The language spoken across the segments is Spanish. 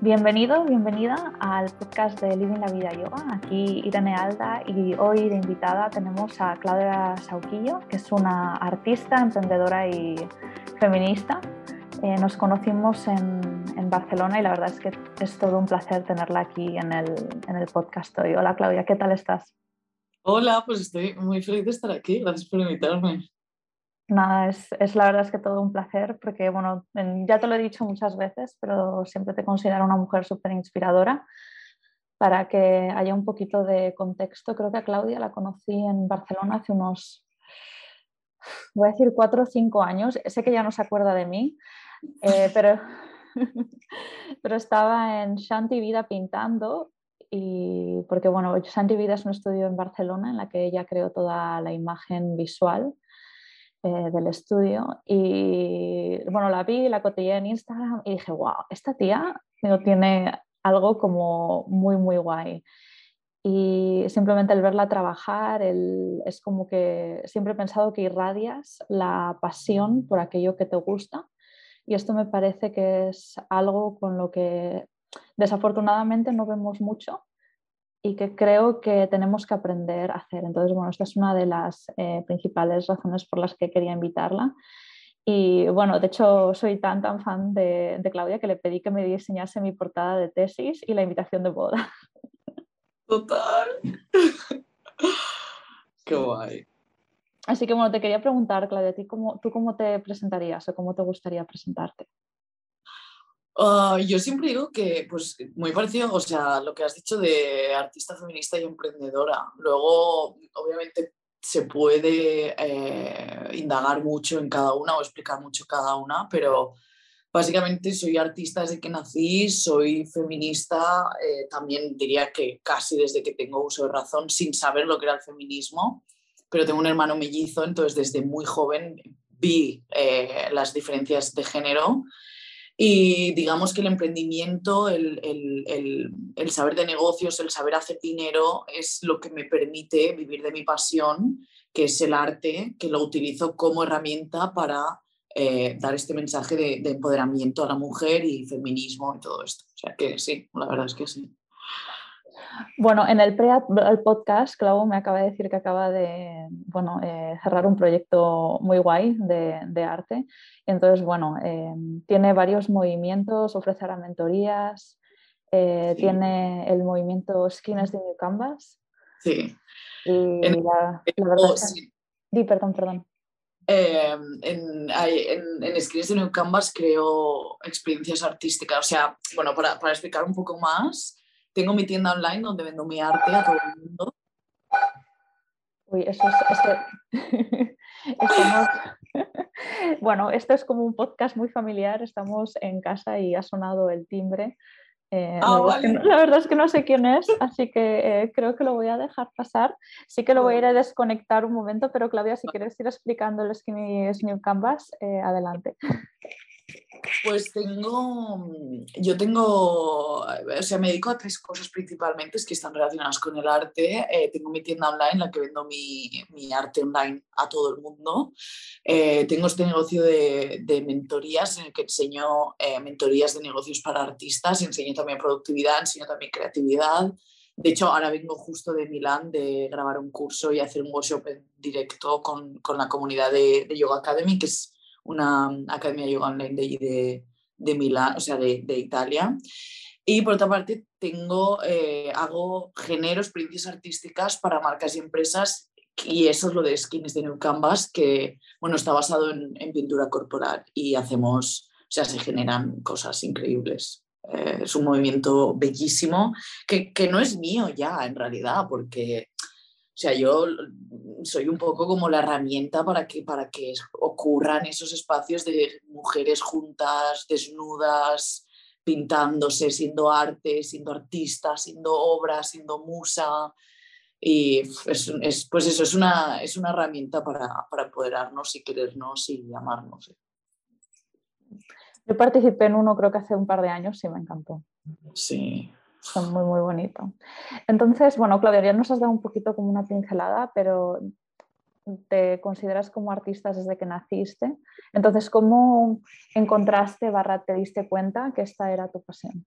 Bienvenido, bienvenida al podcast de Living la Vida Yoga. Aquí Irene Alda y hoy de invitada tenemos a Claudia Sauquillo, que es una artista, emprendedora y feminista. Eh, nos conocimos en, en, Barcelona y la verdad es que es todo un placer tenerla aquí en el, en el podcast hoy. Hola Claudia, ¿qué tal estás? Hola, pues estoy muy feliz de estar aquí. Gracias por invitarme. Nada, es, es, la verdad es que todo un placer porque, bueno, ya te lo he dicho muchas veces, pero siempre te considero una mujer súper inspiradora. Para que haya un poquito de contexto, creo que a Claudia la conocí en Barcelona hace unos, voy a decir, cuatro o cinco años. Sé que ya no se acuerda de mí, eh, pero, pero estaba en Shanti Vida pintando y porque, bueno, Shanti Vida es un estudio en Barcelona en la que ella creó toda la imagen visual eh, del estudio y bueno, la vi, la cotillé en Instagram y dije, wow, esta tía tiene algo como muy, muy guay. Y simplemente el verla trabajar, el, es como que siempre he pensado que irradias la pasión por aquello que te gusta y esto me parece que es algo con lo que desafortunadamente no vemos mucho y que creo que tenemos que aprender a hacer. Entonces, bueno, esta es una de las eh, principales razones por las que quería invitarla. Y bueno, de hecho soy tan tan fan de, de, Claudia que le pedí que me diseñase mi portada de tesis y la invitación de boda. Total. Qué guay. Así que bueno, te quería preguntar, Claudia, ¿tú cómo, ¿tú cómo te presentarías o cómo te gustaría presentarte? Uh, yo siempre digo que, pues, muy parecido, o sea, lo que has dicho de artista feminista y emprendedora. Luego, obviamente, se puede eh, indagar mucho en cada una o explicar mucho cada una, pero básicamente soy artista desde que nací, soy feminista, eh, también diría que casi desde que tengo uso de razón, sin saber lo que era el feminismo, pero tengo un hermano mellizo, entonces desde muy joven vi eh, las diferencias de género y digamos que el emprendimiento, el, el, el, saber de negocios, el saber hacer dinero es lo que me permite vivir de mi pasión, que es el arte, que lo utilizo como herramienta para eh, dar este mensaje de, de, empoderamiento a la mujer y feminismo y todo esto. O sea que sí, la verdad es que sí. Bueno, en el pre podcast, Clau me acaba de decir que acaba de bueno, eh, cerrar un proyecto muy guay de, de arte. Entonces, bueno, eh, tiene varios movimientos, ofrece ahora mentorías, eh, sí. tiene el movimiento Skins de New Canvas. Sí. Y en, la, la verdad es que... Di, perdón, perdón. Eh, en, en, de New Canvas creo experiencias artísticas. O sea, bueno, para, para explicar un poco más, tengo mi tienda online donde vendo mi arte a todo el mundo. Uy, eso es... Esto... Estamos... bueno, esto es como un podcast muy familiar, estamos en casa y ha sonado el timbre. Eh, ah, la, verdad vale. no, la, verdad es que no sé quién es, así que eh, creo que lo voy a dejar pasar. Sí que lo voy a ir a desconectar un momento, pero Claudia, si quieres ir explicando el Skinny New Canvas, eh, adelante. Pues tengo, yo tengo, o sea, me dedico a tres cosas principalmente que están relacionadas con el arte. Eh, tengo mi tienda online en la que vendo mi, mi arte online a todo el mundo. Eh, tengo este negocio de, de, mentorías en el que enseño eh, mentorías de negocios para artistas, enseño también productividad, enseño también creatividad. De hecho, ahora vengo justo de Milán de grabar un curso y hacer un workshop en directo con, con la comunidad de, de Yoga Academy, que es una academia de yoga online de, de, de Milán, o sea, de, de, Italia. Y por otra parte, tengo, eh, hago genero experiencias artísticas para marcas y empresas y eso es lo de Skins de New Canvas, que bueno, está basado en, en, pintura corporal y hacemos, o sea, se generan cosas increíbles. Eh, es un movimiento bellísimo que, que no es mío ya, en realidad, porque o sea, yo soy un poco como la herramienta para que, para que ocurran esos espacios de mujeres juntas, desnudas, pintándose, siendo arte, siendo artista, siendo obra, siendo musa. Y es, es, pues eso, es una, es una herramienta para, para empoderarnos y querernos y amarnos. Yo participé en uno creo que hace un par de años y me encantó. Sí, son muy, muy bonito. Entonces, bueno, Claudia, ya nos has dado un poquito como una pincelada, pero te consideras como artista desde que naciste. Entonces, ¿cómo encontraste, barra, te diste cuenta que esta era tu pasión?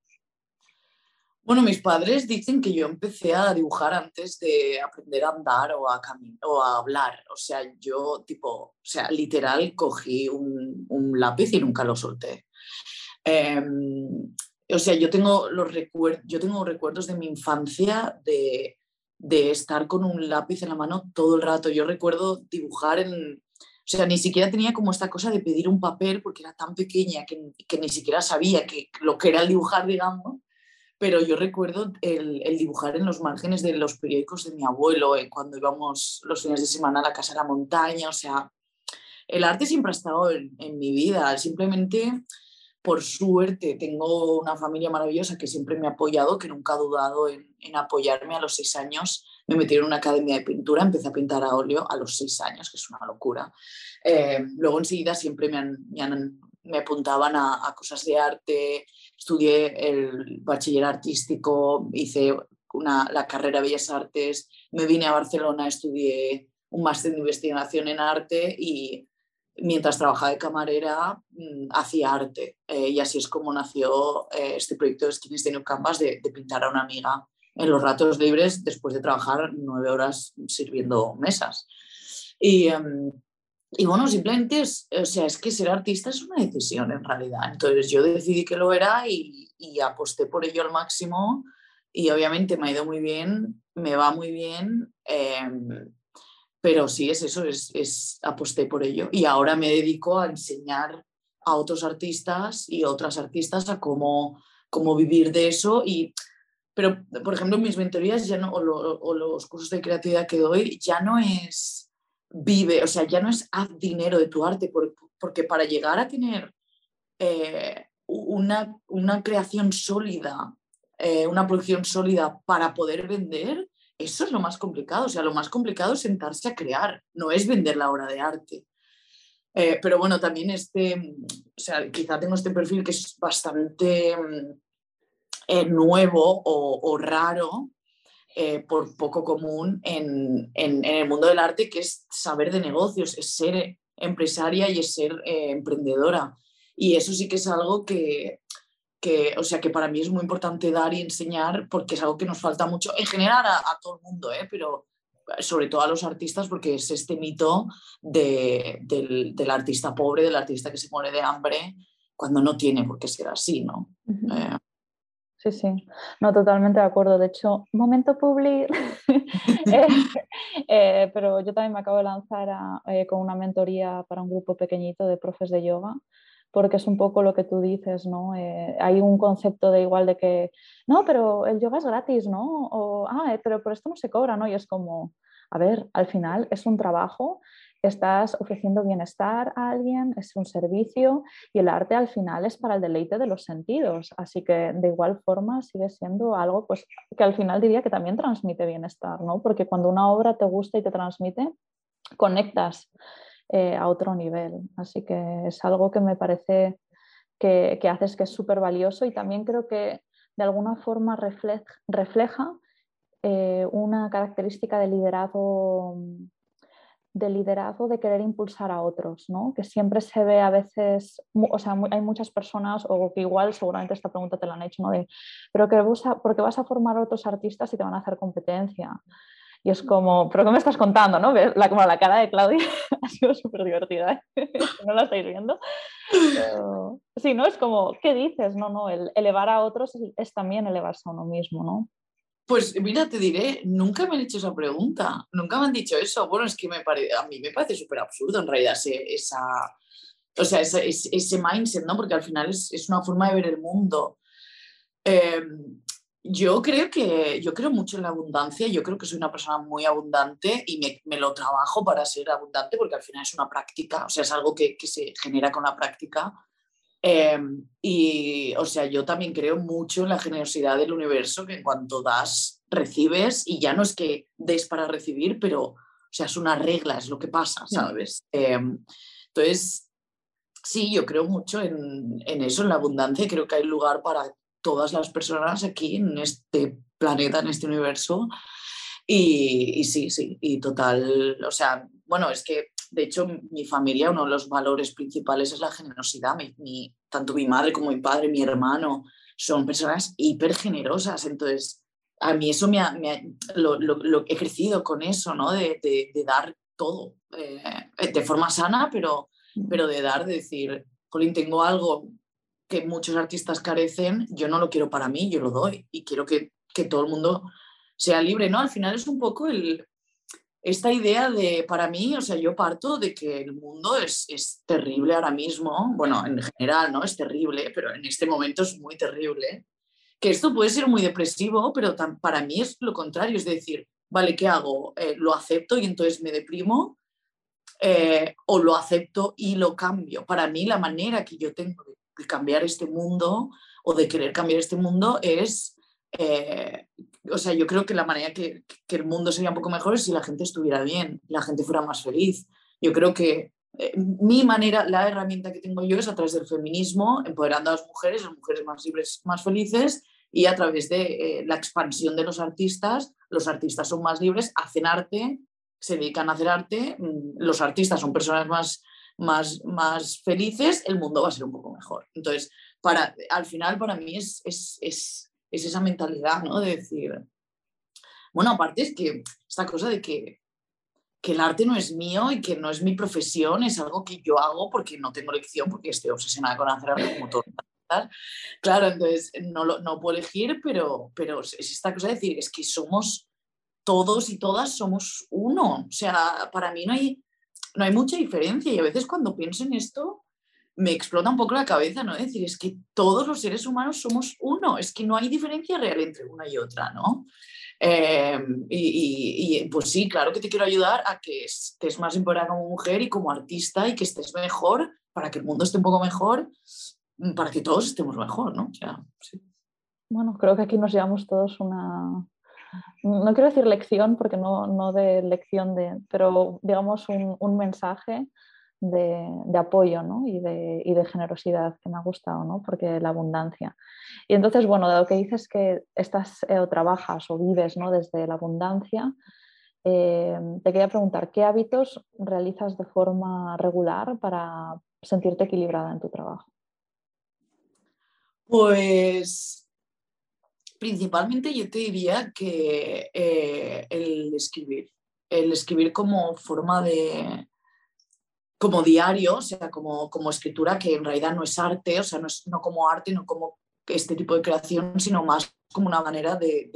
Bueno, mis padres dicen que yo empecé a dibujar antes de aprender a andar o a, o a hablar. O sea, yo tipo, o sea, literal cogí un, un lápiz y nunca lo solté. Em, o sea, yo tengo, los recuerdos, yo tengo recuerdos de mi infancia de, de estar con un lápiz en la mano todo el rato. Yo recuerdo dibujar en, o sea, ni siquiera tenía como esta cosa de pedir un papel porque era tan pequeña que, que ni siquiera sabía que, lo que era el dibujar, digamos pero yo recuerdo el, dibujar en los márgenes de los periódicos de mi abuelo, eh, cuando íbamos los fines de semana a la casa de la montaña, o sea, el arte siempre ha estado en, mi vida, simplemente por suerte tengo una familia maravillosa que siempre me ha apoyado, que nunca ha dudado en, apoyarme. A los seis años me metieron en una academia de pintura, empecé a pintar a óleo a los seis años, que es una locura. Eh, luego enseguida siempre me, me, apuntaban a, cosas de arte, estudié el bachiller artístico, hice una, la carrera de Bellas Artes, me vine a Barcelona, estudié un máster de investigación en arte y mientras trabajaba de camarera mm, hacía arte. Eh, y así es como nació eh, este proyecto de de New Canvas de, pintar a una amiga en los ratos libres después de trabajar nueve horas sirviendo mesas. Y, em, y bueno, simplemente es, o sea, es que ser artista es una decisión en realidad. Entonces yo decidí que lo era y, y, aposté por ello al máximo y obviamente me ha ido muy bien, me va muy bien, em, pero sí es eso, es, aposté por ello. Y ahora me dedico a enseñar a otros artistas y otras artistas a cómo, cómo vivir de eso y pero por ejemplo mis mentorías ya no o, o los cursos de creatividad que doy ya no es vive, o sea, ya no es haz dinero de tu arte, porque para llegar a tener eh, una, una, creación sólida, eh, una producción sólida para poder vender, eso es lo más complicado. O sea, lo más complicado es sentarse a crear, no es vender la obra de arte. Eh, pero bueno, también este, o sea, quizá tengo este perfil que es bastante nuevo o, raro, eh, por poco común en, el mundo del arte, que es saber de negocios, es ser empresaria y es ser eh, emprendedora. Y eso sí que es algo que, o sea, que para mí es muy importante dar y enseñar porque es algo que nos falta mucho en general a, todo el mundo, ¿eh? pero sobre todo a los artistas porque es este mito del, artista pobre, del artista que se muere de hambre cuando no tiene por qué ser así, ¿no? Sí, sí, no, totalmente de acuerdo. De hecho, momento public, eh, eh, pero yo también me acabo de lanzar eh, con una mentoría para un grupo pequeñito de profes de yoga, porque es un poco lo que tú dices, ¿no? hay un concepto de igual de que, no, pero el yoga es gratis, ¿no? O, ah, pero por esto no se cobra, ¿no? Y es como, a ver, al final es un trabajo estás ofreciendo bienestar a alguien, es un servicio y el arte al final es para el deleite de los sentidos. Así que de igual forma sigue siendo algo pues, que al final diría que también transmite bienestar, ¿no? porque cuando una obra te gusta y te transmite, conectas eh, a otro nivel. Así que es algo que me parece que, que haces que es súper valioso y también creo que de alguna forma refleja, eh, una característica de liderazgo de liderazgo, de querer impulsar a otros, ¿no? que siempre se ve a veces, o sea, hay muchas personas, o que igual seguramente esta pregunta te la han hecho, ¿no? pero que vas a, vas a formar a otros artistas y te van a hacer competencia. Y es como, ¿pero qué me estás contando? ¿no? La, como la cara de Claudia ha sido súper divertida, ¿eh? no la estáis viendo. sí, ¿no? Es como, ¿qué dices? No, no, el elevar a otros es, también elevarse a uno mismo, ¿no? Pues mira, te diré, nunca me han hecho esa pregunta, nunca me han dicho eso. Bueno, es que me a mí me parece súper absurdo en realidad esa, o sea, ese, ese, mindset, ¿no? Porque al final es, es, una forma de ver el mundo. Em, yo creo que yo creo mucho en la abundancia, yo creo que soy una persona muy abundante y me, me, lo trabajo para ser abundante porque al final es una práctica, o sea, es algo que, que se genera con la práctica. Em, y, o sea, yo también creo mucho en la generosidad del universo, que en cuanto das, recibes, y ya no es que des para recibir, pero, o sea, es una regla, es lo que pasa, ¿sabes? Em, entonces, sí, yo creo mucho en, en, eso, en la abundancia, creo que hay lugar para todas las personas aquí en este planeta, en este universo. Y, y sí, sí, y total, o sea, bueno, es que de hecho, mi familia, uno de los valores principales es la generosidad. Mi, tanto mi madre como mi padre, mi hermano, son personas hiper generosas. Entonces, a mí eso me ha, lo, he crecido con eso, ¿no? De, dar todo, eh, de forma sana, pero, pero de dar, de decir, Colin, tengo algo que muchos artistas carecen, yo no lo quiero para mí, yo lo doy y quiero que, que todo el mundo sea libre, ¿no? Al final es un poco el, esta idea de, para mí, o sea, yo parto de que el mundo es, es, terrible ahora mismo, bueno, en general, ¿no? Es terrible, pero en este momento es muy terrible, que esto puede ser muy depresivo, pero para mí es lo contrario, es decir, vale, ¿qué hago? Eh, ¿Lo acepto y entonces me deprimo? Eh, ¿O lo acepto y lo cambio? Para mí la manera que yo tengo de cambiar este mundo o de querer cambiar este mundo es eh, o sea, yo creo que la manera que, que, el mundo sería un poco mejor es si la gente estuviera bien, la gente fuera más feliz. Yo creo que eh, mi manera, la herramienta que tengo yo es a través del feminismo, empoderando a las mujeres, las mujeres más libres, más felices, y a través de eh, la expansión de los artistas, los artistas son más libres, hacen arte, se dedican a hacer arte, mm, los artistas son personas más, más, más felices, el mundo va a ser un poco mejor. Entonces, para, al final para mí es, es, es es esa mentalidad, ¿no? De decir, bueno, aparte es que esta cosa de que, que, el arte no es mío y que no es mi profesión, es algo que yo hago porque no tengo lección, porque estoy obsesionada con hacer arte como todo. Claro, entonces no, lo, no puedo elegir, pero, pero es esta cosa de decir, es que somos todos y todas somos uno. O sea, para mí no hay, no hay mucha diferencia y a veces cuando pienso en esto, me explota un poco la cabeza, ¿no? Es decir, es que todos los seres humanos somos uno, es que no hay diferencia real entre una y otra, ¿no? Em, y, pues sí, claro que te quiero ayudar a que estés más empoderada como mujer y como artista y que estés mejor para que el mundo esté un poco mejor, para que todos estemos mejor, ¿no? Bueno, creo que aquí nos llevamos todos una, no quiero decir lección porque no, no de lección de, pero digamos un, un mensaje de, apoyo y, de, generosidad que me ha gustado, ¿no? porque la abundancia. Y entonces, bueno, dado que dices que estás eh, o trabajas o vives ¿no? desde la abundancia, eh, te quería preguntar, ¿qué hábitos realizas de forma regular para sentirte equilibrada en tu trabajo? Pues principalmente yo te diría que eh, el escribir, el escribir como forma de, como diario, o sea, como, como escritura, que en realidad no es arte, o sea, no, es, no como arte, no como este tipo de creación, sino más como una manera de,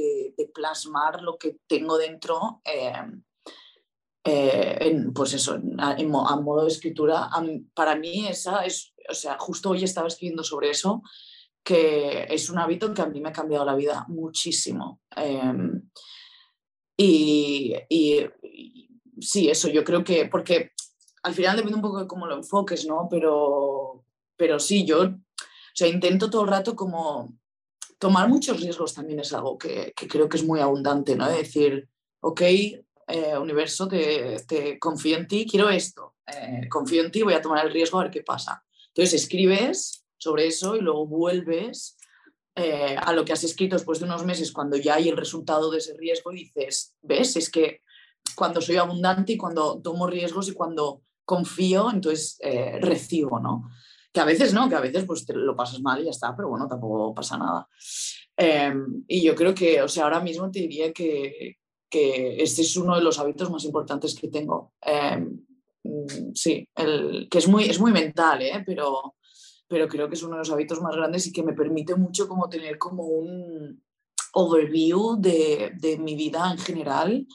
plasmar lo que tengo dentro, em, eh, en, pues eso, a modo de escritura. para mí esa es, o sea, justo hoy estaba escribiendo sobre eso, que es un hábito que a mí me ha cambiado la vida muchísimo. Em, y, y, y, sí, eso, yo creo que, porque al final depende un poco de cómo lo enfoques, ¿no? Pero, pero sí, yo o intento todo el rato como tomar muchos riesgos también es algo que, creo que es muy abundante, ¿no? decir, ok, eh, universo, te, confío en ti, quiero esto, eh, confío en ti, voy a tomar el riesgo a ver qué pasa. Entonces escribes sobre eso y luego vuelves eh, a lo que has escrito después de unos meses cuando ya hay el resultado de ese riesgo y dices, ves, es que cuando soy abundante y cuando tomo riesgos y cuando confío, entonces eh, recibo, ¿no? Que a veces no, que a veces pues lo pasas mal y ya está, pero bueno, tampoco pasa nada. Em, y yo creo que, o sea, ahora mismo te diría que, que este es uno de los hábitos más importantes que tengo. Em, mm, sí, el, que es muy, es muy mental, ¿eh? pero, pero creo que es uno de los hábitos más grandes y que me permite mucho como tener como un overview de, de mi vida en general.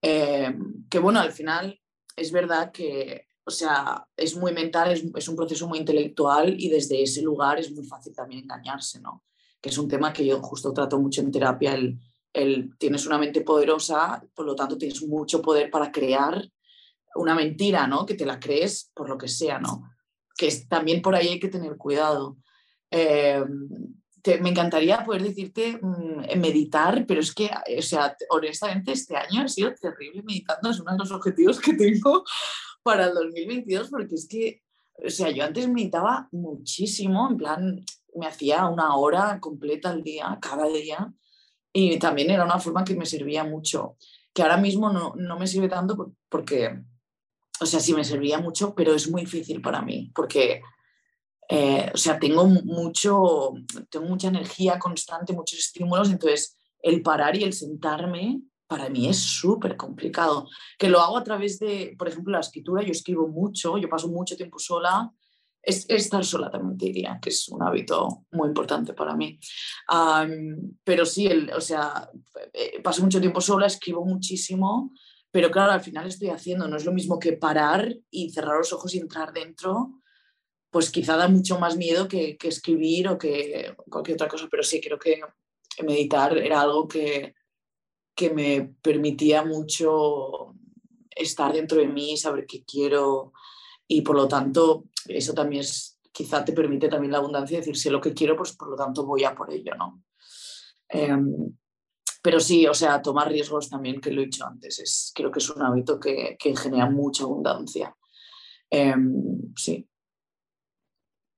Em, que bueno, al final es verdad que, o sea, es muy mental, es, un proceso muy intelectual y desde ese lugar es muy fácil también engañarse, ¿no? Que es un tema que yo justo trato mucho en terapia, el, el tienes una mente poderosa, por lo tanto tienes mucho poder para crear una mentira, ¿no? Que te la crees por lo que sea, ¿no? Que es, también por ahí hay que tener cuidado. Eh, me encantaría poder decirte mm, meditar, pero es que, o sea, honestamente este año ha sido terrible meditando, es uno de los objetivos que tengo para el 2022, porque es que, o sea, yo antes meditaba muchísimo, en plan, me hacía una hora completa al día, cada día, y también era una forma que me servía mucho, que ahora mismo no, no me sirve tanto porque o sea, sí me servía mucho, pero es muy difícil para mí porque, eh, o sea, tengo mucho, tengo mucha energía constante, muchos estímulos, entonces el parar y el sentarme para mí es súper complicado. Que lo hago a través de, por ejemplo, la escritura, yo escribo mucho, yo paso mucho tiempo sola, es, estar sola también te diría, que es un hábito muy importante para mí. pero sí, el, o sea, eh, paso mucho tiempo sola, escribo muchísimo, pero claro, al final estoy haciendo, no es lo mismo que parar y cerrar los ojos y entrar dentro, pues quizá da mucho más miedo que, que escribir o que cualquier otra cosa, pero sí, creo que meditar era algo que, que me permitía mucho estar dentro de mí, saber qué quiero y por lo tanto eso también es, quizá te permite también la abundancia, decir, sé lo que quiero, pues por lo tanto voy a por ello, ¿no? Em, pero sí, o sea, tomar riesgos también, que lo he dicho antes, es, creo que es un hábito que, que genera mucha abundancia. Em, sí.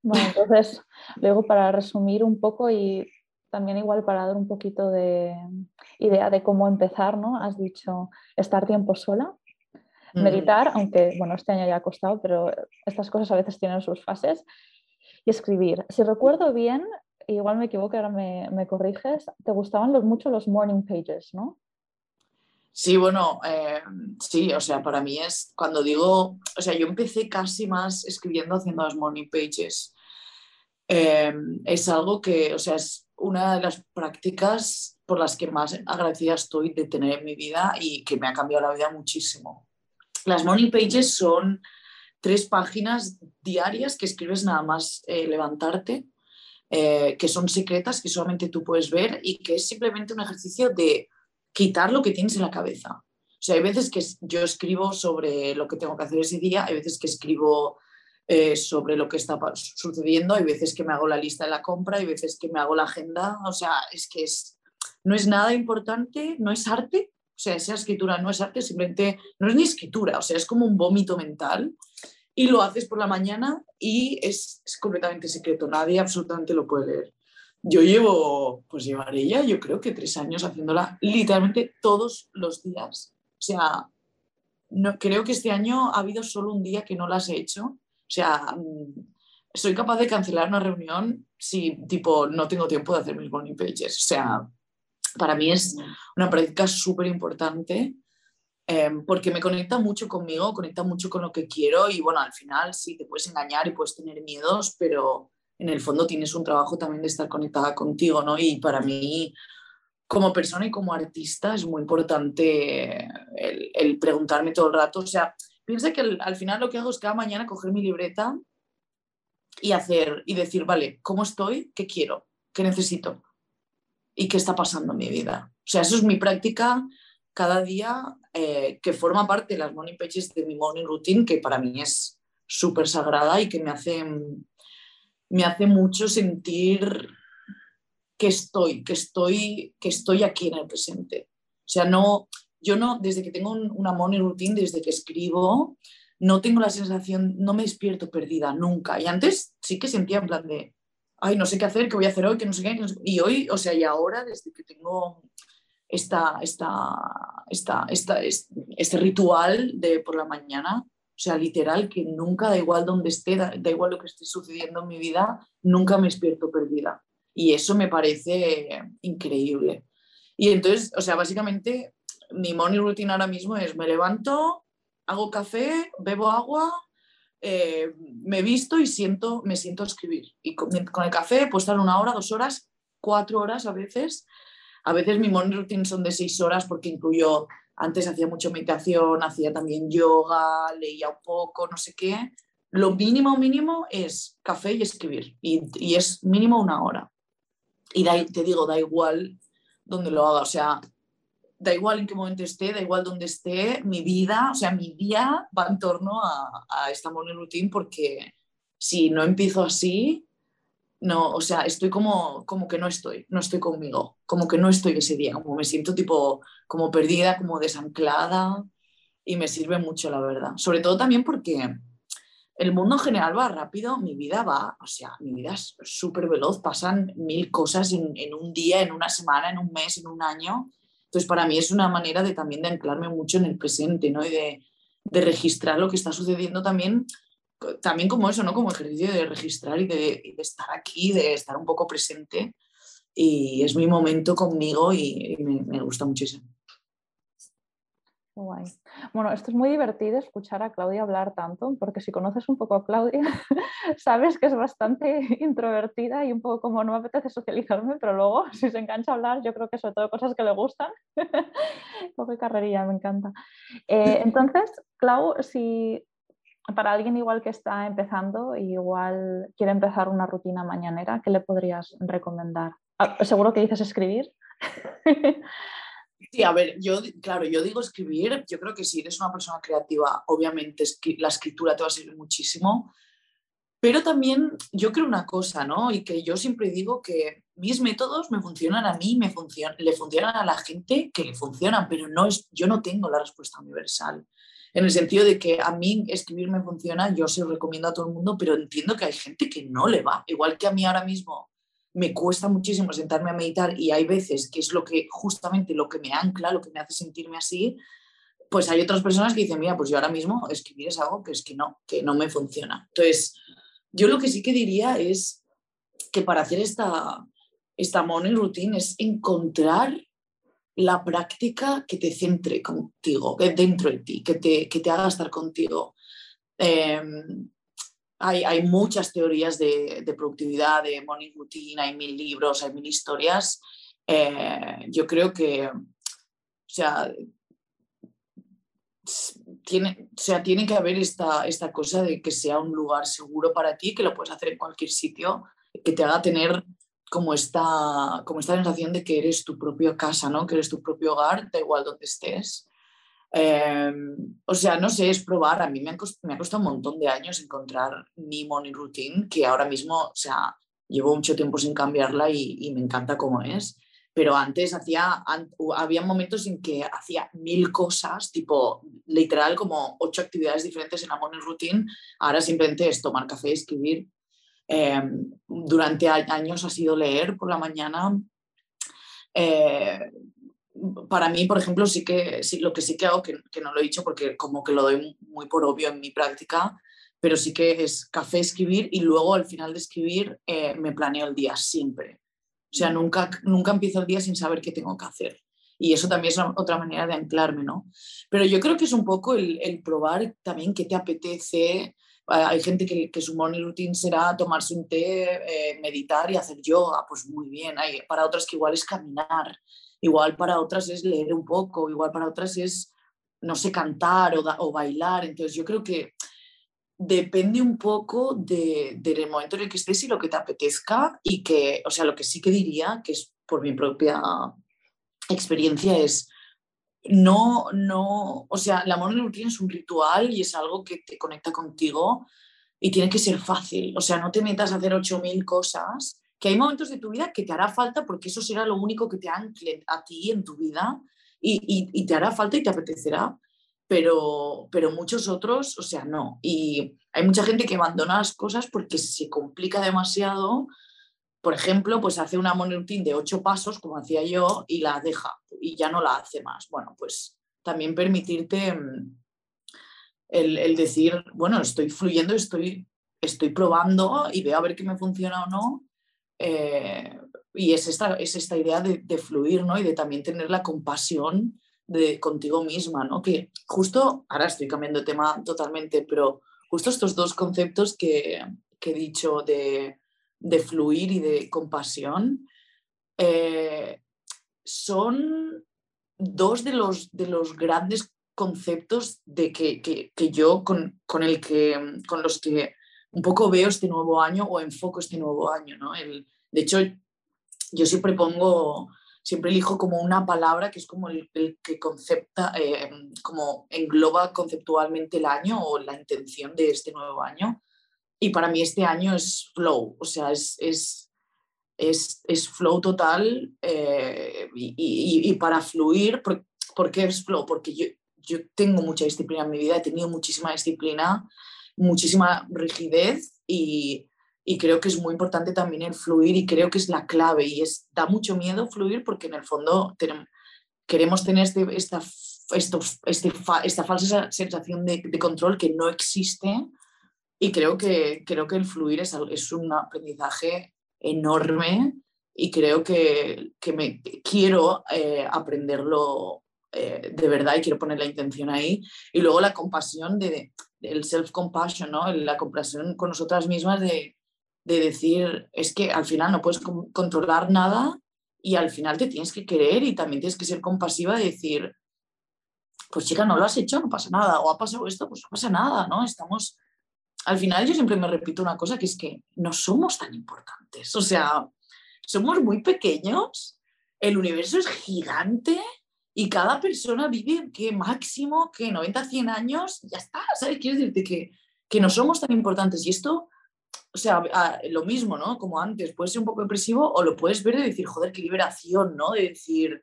Bueno, entonces, luego para resumir un poco y también igual para dar un poquito de idea de cómo empezar, ¿no? Has dicho estar tiempo sola, mm. meditar, aunque bueno, este año ya ha costado, pero estas cosas a veces tienen sus fases, y escribir. Si recuerdo bien, igual me equivoco, ahora me, me corriges, te gustaban los, mucho los morning pages, ¿no? Sí, bueno, eh, sí, o sea, para mí es cuando digo, o sea, yo empecé casi más escribiendo haciendo los morning pages. Eh, es algo que, o sea, es una de las prácticas por las que más agradecida estoy de tener en mi vida y que me ha cambiado la vida muchísimo. Las morning pages son tres páginas diarias que escribes nada más eh, levantarte, eh, que son secretas, que solamente tú puedes ver y que es simplemente un ejercicio de quitar lo que tienes en la cabeza. O sea, hay veces que yo escribo sobre lo que tengo que hacer ese día, hay veces que escribo eh, sobre lo que está sucediendo. Hay veces que me hago la lista de la compra, hay veces que me hago la agenda. O sea, es que es, no es nada importante, no es arte. O sea, esa escritura no es arte, simplemente no es ni escritura, o sea, es como un vómito mental y lo haces por la mañana y es, completamente secreto, nadie absolutamente lo puede leer. Yo llevo, pues llevaré ya, yo creo que tres años haciéndola literalmente todos los días. O sea, no, creo que este año ha habido solo un día que no las he hecho o sea, mm, soy capaz de cancelar una reunión si, tipo, no tengo tiempo de hacer mis morning pages. O sea, para mí es una práctica súper importante em, porque me conecta mucho conmigo, conecta mucho con lo que quiero y bueno, al final sí, te puedes engañar y puedes tener miedos, pero en el fondo tienes un trabajo también de estar conectada contigo, ¿no? Y para mí, como persona y como artista, es muy importante el, preguntarme todo el rato, o sea, Piensa que al, final lo que hago es cada mañana coger mi libreta y hacer y decir, vale, ¿cómo estoy? ¿Qué quiero? ¿Qué necesito? ¿Y qué está pasando en mi vida? O sea, eso es mi práctica cada día eh, que forma parte de las morning pages de mi morning routine, que para mí es súper sagrada y que me hace, me hace mucho sentir que estoy, que estoy, que estoy aquí en el presente. O sea, no, yo no, desde que tengo una morning routine, desde que escribo, no tengo la sensación, no me despierto perdida nunca. Y antes sí que sentía en plan de, ay, no sé qué hacer, qué voy a hacer hoy, que no sé qué. Y hoy, o sea, y ahora, desde que tengo esta, esta, esta, esta, este ritual de por la mañana, o sea, literal, que nunca, da igual donde esté, da, da, igual lo que esté sucediendo en mi vida, nunca me despierto perdida. Y eso me parece increíble. Y entonces, o sea, básicamente mi morning routine ahora mismo es me levanto, hago café, bebo agua, eh, me visto y siento, me siento a escribir. Y con, el café puedo estar una hora, dos horas, cuatro horas a veces. A veces mi morning routine son de seis horas porque incluyo, antes hacía mucha meditación, hacía también yoga, leía un poco, no sé qué. Lo mínimo, mínimo es café y escribir. Y, es mínimo una hora. Y te digo, da igual donde lo haga. O sea, da igual en qué momento esté, da igual dónde esté, mi vida, o sea, mi día va en torno a, esta morning routine porque si no empiezo así, no, o sea, estoy como, como que no estoy, no estoy conmigo, como que no estoy ese día, como me siento tipo como perdida, como desanclada y me sirve mucho, la verdad. Sobre todo también porque el mundo en general va rápido, mi vida va, o sea, mi vida es súper veloz, pasan mil cosas en, en un día, en una semana, en un mes, en un año entonces, para mí es una manera de también de anclarme mucho en el presente, ¿no? Y de, de registrar lo que está sucediendo también, también como eso, ¿no? Como ejercicio de registrar y de, estar aquí, de estar un poco presente. Y es mi momento conmigo y, me gusta muchísimo. Guay. Bueno, esto es muy divertido escuchar a Claudia hablar tanto, porque si conoces un poco a Claudia, sabes que es bastante introvertida y un poco como no me apetece socializarme, pero luego si se engancha a hablar, yo creo que sobre todo cosas que le gustan. o qué carrería, me encanta. Eh, entonces, Clau, si para alguien igual que está empezando, igual quiere empezar una rutina mañanera, ¿qué le podrías recomendar? Ah, seguro que dices escribir. Sí, a ver, yo, claro, yo digo escribir, yo creo que si eres una persona creativa, obviamente la escritura te va a servir muchísimo, pero también yo creo una cosa, ¿no? Y que yo siempre digo que mis métodos me funcionan a mí, me le funcionan a la gente que le funcionan, pero no es, yo no tengo la respuesta universal. En el sentido de que a mí escribir me funciona, yo se lo recomiendo a todo el mundo, pero entiendo que hay gente que no le va. Igual que a mí ahora mismo me cuesta muchísimo sentarme a meditar y hay veces que es lo que justamente lo que me ancla, lo que me hace sentirme así, pues hay otras personas que dicen, mira, pues yo ahora mismo escribir es algo que es que no, que no me funciona. Entonces, yo lo que sí que diría es que para hacer esta, esta morning routine es encontrar la práctica que te centre contigo, que dentro de ti, que te, que te haga estar contigo. Em, hay, muchas teorías de, productividad, de morning routine, hay mil libros, hay mil historias. Eh, yo creo que, o sea, tiene, o sea, tiene que haber esta, esta cosa de que sea un lugar seguro para ti, que lo puedes hacer en cualquier sitio, que te haga tener como esta, como esta sensación de que eres tu propia casa, ¿no? que eres tu propio hogar, da igual donde estés. Em, o sea, no sé, es probar. A mí me ha, costado, un montón de años encontrar mi morning routine, que ahora mismo, o sea, llevo mucho tiempo sin cambiarla y, me encanta cómo es. Pero antes hacía, había momentos en que hacía mil cosas, tipo literal como ocho actividades diferentes en la morning routine. Ahora simplemente es tomar café, escribir. Em, durante años ha sido leer por la mañana. Eh, para mí, por ejemplo, sí que sí, lo que sí que hago, que, no lo he dicho porque como que lo doy muy por obvio en mi práctica, pero sí que es café, escribir y luego al final de escribir eh, me planeo el día siempre. O sea, nunca, nunca empiezo el día sin saber qué tengo que hacer. Y eso también es otra manera de anclarme, ¿no? Pero yo creo que es un poco el, el probar también qué te apetece. Hay gente que, su morning routine será tomarse un té, eh, meditar y hacer yoga. Pues muy bien. Hay para otras que igual es caminar igual para otras es leer un poco, igual para otras es, no sé, cantar o, bailar. Entonces yo creo que depende un poco de, del momento en el que estés y lo que te apetezca y que, o sea, lo que sí que diría, que es por mi propia experiencia, es no, no, o sea, la routine es un ritual y es algo que te conecta contigo y tiene que ser fácil, o sea, no te metas a hacer 8.000 cosas que hay momentos de tu vida que te hará falta porque eso será lo único que te ancle a ti en tu vida y, te hará falta y te apetecerá, pero, pero muchos otros, o sea, no. Y hay mucha gente que abandona las cosas porque se complica demasiado. Por ejemplo, pues hace una monorutina de ocho pasos, como hacía yo, y la deja y ya no la hace más. Bueno, pues también permitirte mm, el, el decir, bueno, estoy fluyendo, estoy, estoy probando y veo a ver qué me funciona o no eh, y es esta, es esta idea de, fluir, ¿no? Y de también tener la compasión de contigo misma, ¿no? Que justo, ahora estoy cambiando de tema totalmente, pero justo estos dos conceptos que he dicho de, de, fluir y de compasión eh, son dos de los, de los grandes conceptos de que, que, que yo con, con, el que, con los que un poco veo este nuevo año o enfoco este nuevo año. ¿no? El, de hecho, yo siempre pongo, siempre elijo como una palabra que es como el, que concepta, eh, como engloba conceptualmente el año o la intención de este nuevo año. Y para mí este año es flow, o sea, es, es, es, es flow total eh, y, y, para fluir, ¿por, ¿por, qué es flow? Porque yo, yo tengo mucha disciplina en mi vida, he tenido muchísima disciplina muchísima rigidez y, y, creo que es muy importante también el fluir y creo que es la clave y es, da mucho miedo fluir porque en el fondo tenemos, queremos tener este, esta esto, este, esta falsa sensación de, de, control que no existe y creo que, creo que el fluir es, es un aprendizaje enorme y creo que, que me quiero eh, aprenderlo eh, de verdad y quiero poner la intención ahí. Y luego la compasión, de, el self-compassion, ¿no? la compasión con nosotras mismas de, de, decir, es que al final no puedes controlar nada y al final te tienes que querer y también tienes que ser compasiva y decir, pues chica, no lo has hecho, no pasa nada, o ha pasado esto, pues no pasa nada, ¿no? Estamos, al final yo siempre me repito una cosa, que es que no somos tan importantes, o sea, somos muy pequeños, el universo es gigante y cada persona vive que máximo que 90, 100 años, ya está, ¿sabes? Quiero decirte que, que no somos tan importantes y esto, o sea, lo mismo, ¿no? Como antes, puede ser un poco depresivo o lo puedes ver de decir, joder, qué liberación, ¿no? De decir,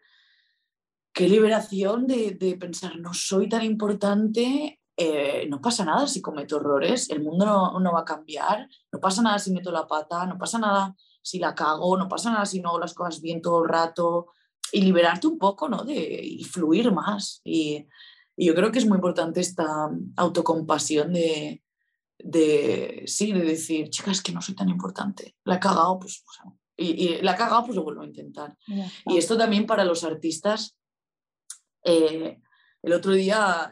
qué liberación de, de pensar, no soy tan importante, eh, no pasa nada si cometo errores, el mundo no, no, va a cambiar, no pasa nada si meto la pata, no pasa nada si la cago, no pasa nada si no hago las cosas bien todo el rato y liberarte un poco, ¿no? De, y fluir más. Y, y yo creo que es muy importante esta autocompasión de, de, sí, de decir, chicas, que no soy tan importante, la he cagado, pues, y, y, la he cagado, pues lo vuelvo a intentar. Y esto también para los artistas. Eh, el otro día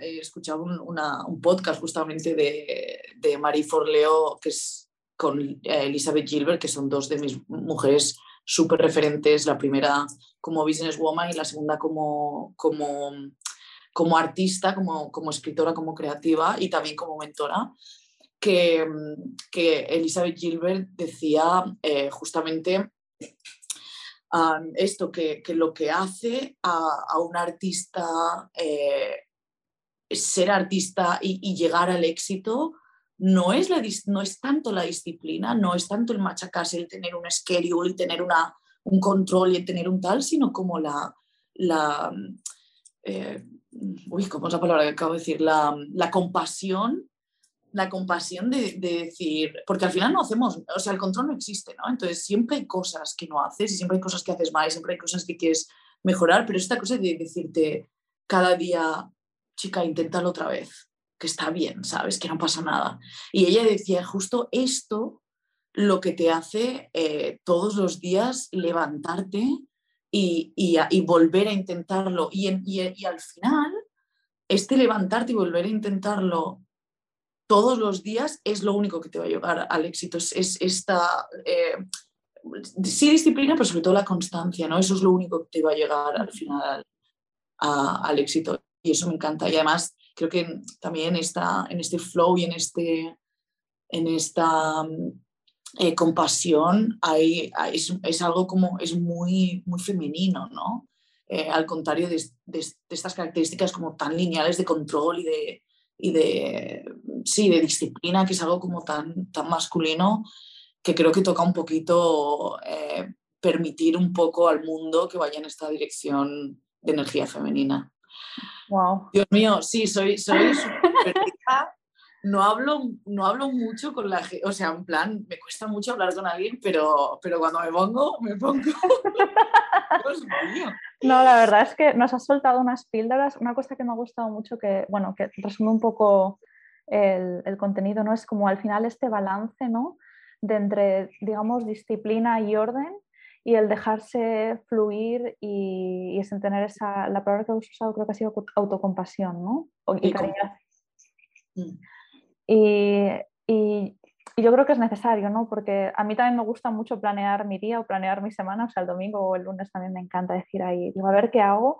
un, una, un podcast justamente de, de Marie Forleo, que es con eh, Elizabeth Gilbert, que son dos de mis mujeres súper referentes, la primera como businesswoman y la segunda como, como, como artista, como, como escritora, como creativa y también como mentora, que, que Elizabeth Gilbert decía eh, justamente esto, que, que, lo que hace a, a un artista eh, ser artista y, y llegar al éxito no es, la, no es tanto la disciplina, no es tanto el machacarse, el tener un schedule, el tener una, un control y el tener un tal, sino como la, la eh, uy, ¿cómo es la palabra que acabo de decir? La, la compasión, la compasión de, de, decir, porque al final no hacemos, o sea, el control no existe, ¿no? Entonces siempre hay cosas que no haces y siempre hay cosas que haces mal y siempre hay cosas que quieres mejorar, pero esta cosa de decirte cada día, chica, inténtalo otra vez que está bien, ¿sabes? Que no pasa nada. Y ella decía, justo esto lo que te hace eh, todos los días levantarte y, y, y volver a intentarlo. Y, y, al final, este levantarte y volver a intentarlo todos los días es lo único que te va a llevar al éxito. Es, es esta, eh, sí disciplina, pero sobre todo la constancia, ¿no? Eso es lo único que te va a llegar al final a, al éxito. Y eso me encanta. Y además creo que también está en este flow y en, este, en esta eh, compasión hay, hay, es, es, algo como, es muy, muy femenino, ¿no? Eh, al contrario de, de, de, estas características como tan lineales de control y de, y de, sí, de disciplina, que es algo como tan, tan masculino, que creo que toca un poquito eh, permitir un poco al mundo que vaya en esta dirección de energía femenina. Wow. Dios mío, sí, soy, soy no hablo, no hablo mucho con la gente, o sea, en plan, me cuesta mucho hablar con alguien, pero, pero cuando me pongo, me pongo. Dios mío. No, la verdad es que nos has soltado unas píldoras. Una cosa que me ha gustado mucho, que, bueno, que resume un poco el, el contenido, ¿no? Es como al final este balance, ¿no? De entre, digamos, disciplina y orden y el dejarse fluir y, y tener esa, la palabra que has usado creo que ha sido autocompasión, ¿no? Y, caridad. Mm. Y, y, y, yo creo que es necesario, ¿no? Porque a mí también me gusta mucho planear mi día o planear mi semana, o sea, el domingo o el lunes también me encanta decir ahí, digo, a ver qué hago,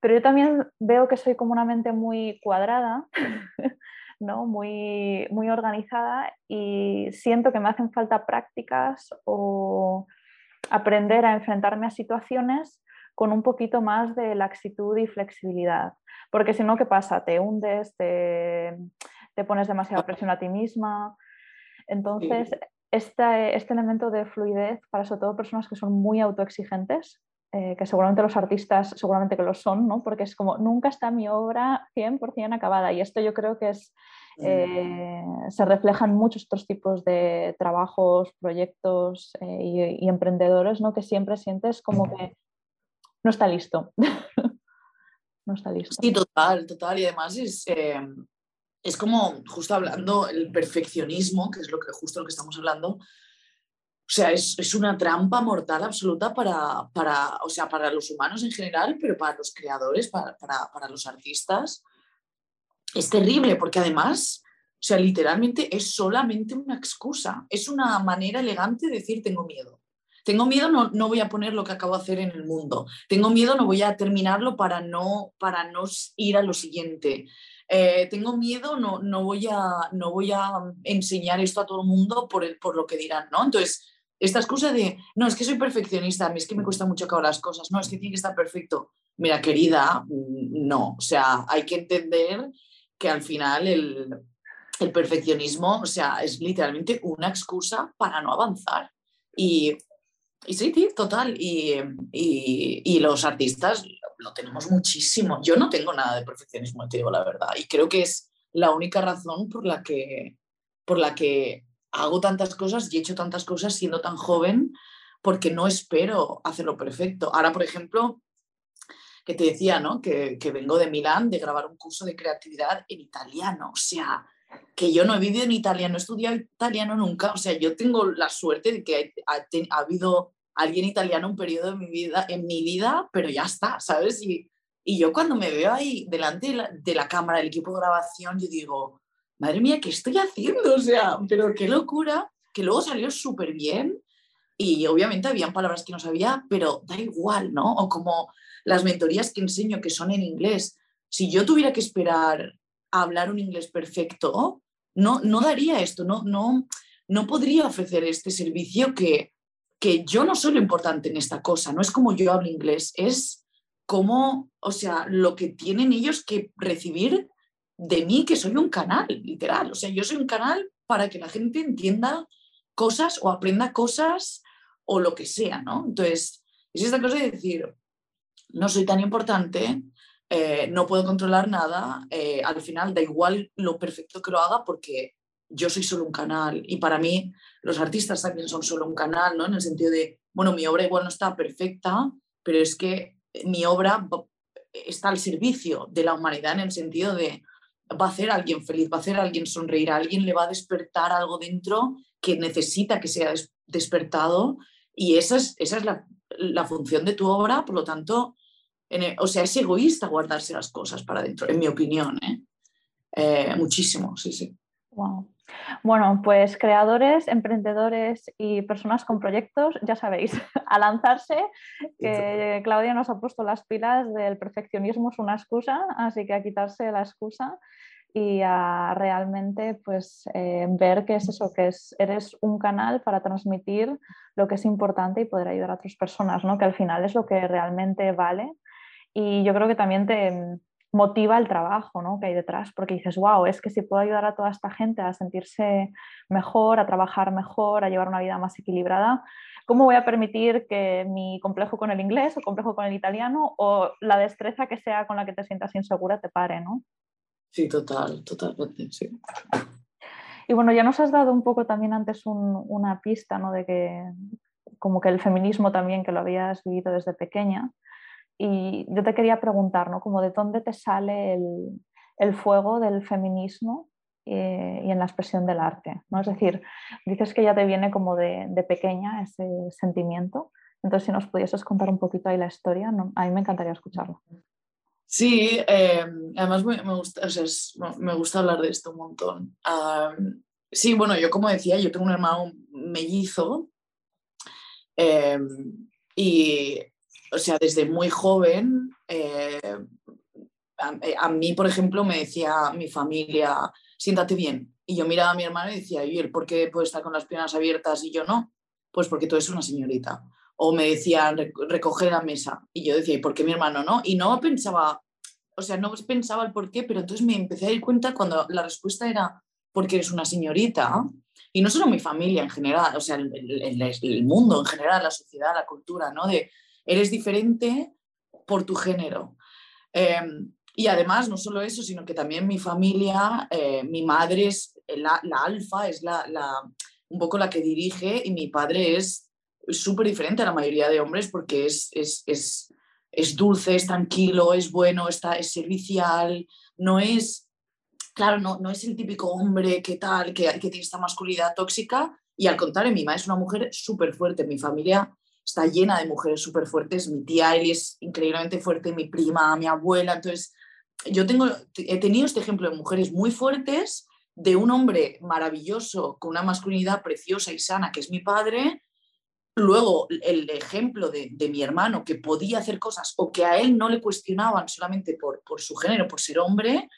pero yo también veo que soy como una mente muy cuadrada. ¿no? muy, muy organizada y siento que me hacen falta prácticas o, aprender a enfrentarme a situaciones con un poquito más de laxitud y flexibilidad. Porque si no, ¿qué pasa? Te hundes, te, te pones demasiada presión a ti misma. Entonces, este, este, elemento de fluidez para sobre todo personas que son muy autoexigentes, eh, que seguramente los artistas seguramente que lo son, ¿no? porque es como, nunca está mi obra 100% acabada. Y esto yo creo que es eh, se reflejan muchos otros tipos de trabajos, proyectos eh, y, y, emprendedores, ¿no? Que siempre sientes como que no está listo. no está listo. Sí, total, total. Y además es, em, es como, justo hablando, el perfeccionismo, que es lo que justo lo que estamos hablando, sea, es, es, una trampa mortal absoluta para, para, o sea, para los humanos en general, pero para los creadores, para, para, para los artistas. Es terrible porque además, o sea, literalmente es solamente una excusa, es una manera elegante de decir tengo miedo. Tengo miedo, no, no, voy a poner lo que acabo de hacer en el mundo. Tengo miedo, no voy a terminarlo para no, para no ir a lo siguiente. Eh, tengo miedo, no, no, voy a, no voy a enseñar esto a todo el mundo por, el, por lo que dirán, ¿no? Entonces, esta excusa de, no, es que soy perfeccionista, a mí es que me cuesta mucho acabar las cosas, no, es que tiene que estar perfecto. Mira, querida, mm, no, o sea, hay que entender que al final el, el perfeccionismo, o sea, es literalmente una excusa para no avanzar. Y y sí, sí, total. Y, y, y, los artistas lo tenemos muchísimo. Yo no tengo nada de perfeccionismo, te digo la verdad. Y creo que es la única razón por la que, por la que hago tantas cosas y he hecho tantas cosas siendo tan joven, porque no espero hacerlo perfecto. Ahora, por ejemplo, que te decía, ¿no? Que, que vengo de Milán de grabar un curso de creatividad en italiano. O sea, que yo no he vivido en Italia, no he estudiado italiano nunca, o sea, yo tengo la suerte de que ha, ha, habido alguien italiano un periodo de mi vida, en mi vida, pero ya está, ¿sabes? Y, y yo cuando me veo ahí delante de la, de la, cámara, del equipo de grabación, yo digo, madre mía, ¿qué estoy haciendo? O sea, pero qué locura, que luego salió súper bien y obviamente habían palabras que no sabía, pero da igual, ¿no? O como las mentorías que enseño que son en inglés. Si yo tuviera que esperar hablar un inglés perfecto, no, no daría esto, no, no, no podría ofrecer este servicio que, que yo no soy lo importante en esta cosa, no es como yo hablo inglés, es como, o sea, lo que tienen ellos que recibir de mí, que soy un canal, literal, o sea, yo soy un canal para que la gente entienda cosas o aprenda cosas o lo que sea, ¿no? Entonces, es esta cosa de decir, no soy tan importante, eh, no puedo controlar nada, eh, al final da igual lo perfecto que lo haga porque yo soy solo un canal y para mí los artistas también son solo un canal, ¿no? En el sentido de, bueno, mi obra igual no está perfecta, pero es que mi obra está al servicio de la humanidad en el sentido de va a hacer a alguien feliz, va a hacer a alguien sonreír, a alguien le va a despertar algo dentro que necesita que sea despertado y esa es, esa es la, la función de tu obra, por lo tanto, o sea, es egoísta guardarse las cosas para adentro, en mi opinión. ¿eh? Eh, muchísimo, sí, sí. Bueno, pues creadores, emprendedores y personas con proyectos, ya sabéis, a lanzarse, que Claudia nos ha puesto las pilas del perfeccionismo es una excusa, así que a quitarse la excusa y a realmente pues eh, ver que es eso, que es, eres un canal para transmitir lo que es importante y poder ayudar a otras personas, ¿no? que al final es lo que realmente vale y yo creo que también te motiva el trabajo ¿no? que hay detrás, porque dices, wow, es que si puedo ayudar a toda esta gente a sentirse mejor, a trabajar mejor, a llevar una vida más equilibrada, ¿cómo voy a permitir que mi complejo con el inglés o complejo con el italiano o la destreza que sea con la que te sientas insegura te pare? ¿no? Sí, total, totalmente, sí. Y bueno, ya nos has dado un poco también antes un, una pista, ¿no? De que como que el feminismo también, que lo habías vivido desde pequeña, y yo te quería preguntar, ¿no? Como de dónde te sale el, fuego del feminismo eh, y en la expresión del arte, ¿no? Es decir, dices que ya te viene como de, pequeña ese sentimiento. Entonces, si nos pudieses contar un poquito ahí la historia, a mí me encantaría escucharlo. Sí, eh, además me, gusta, o sea, me, gusta hablar de esto un montón. Um, sí, bueno, yo como decía, yo tengo un hermano mellizo eh, y o sea, desde muy joven, eh, a, mí, por ejemplo, me decía mi familia, siéntate bien. Y yo miraba a mi hermano y decía, ¿y por qué puede estar con las piernas abiertas y yo no? Pues porque tú eres una señorita. O me decían, recoge la mesa. Y yo decía, ¿y por qué mi hermano no? Y no pensaba, o sea, no pensaba el por qué, pero entonces me empecé a dar cuenta cuando la respuesta era, porque eres una señorita. Y no solo mi familia en general, o sea, el, el, el mundo en general, la sociedad, la cultura, ¿no? De, Eres diferente por tu género. Em, y además, no solo eso, sino que también mi familia, eh, mi madre es la, alfa, es la, un poco la que dirige y mi padre es súper diferente a la mayoría de hombres porque es, es, es dulce, es tranquilo, es bueno, está, es servicial, no es, claro, no, no es el típico hombre que tal, que, que tiene esta masculinidad tóxica. Y al contrario, mi mamá es una mujer súper fuerte. Mi familia está llena de mujeres súper fuertes. Mi tía Eli es increíblemente fuerte, mi prima, mi abuela. Entonces, yo tengo, he tenido este ejemplo de mujeres muy fuertes, de un hombre maravilloso, con una masculinidad preciosa y sana, que es mi padre. Luego, el ejemplo de, mi hermano, que podía hacer cosas o que a él no le cuestionaban solamente por, por su género, por ser hombre.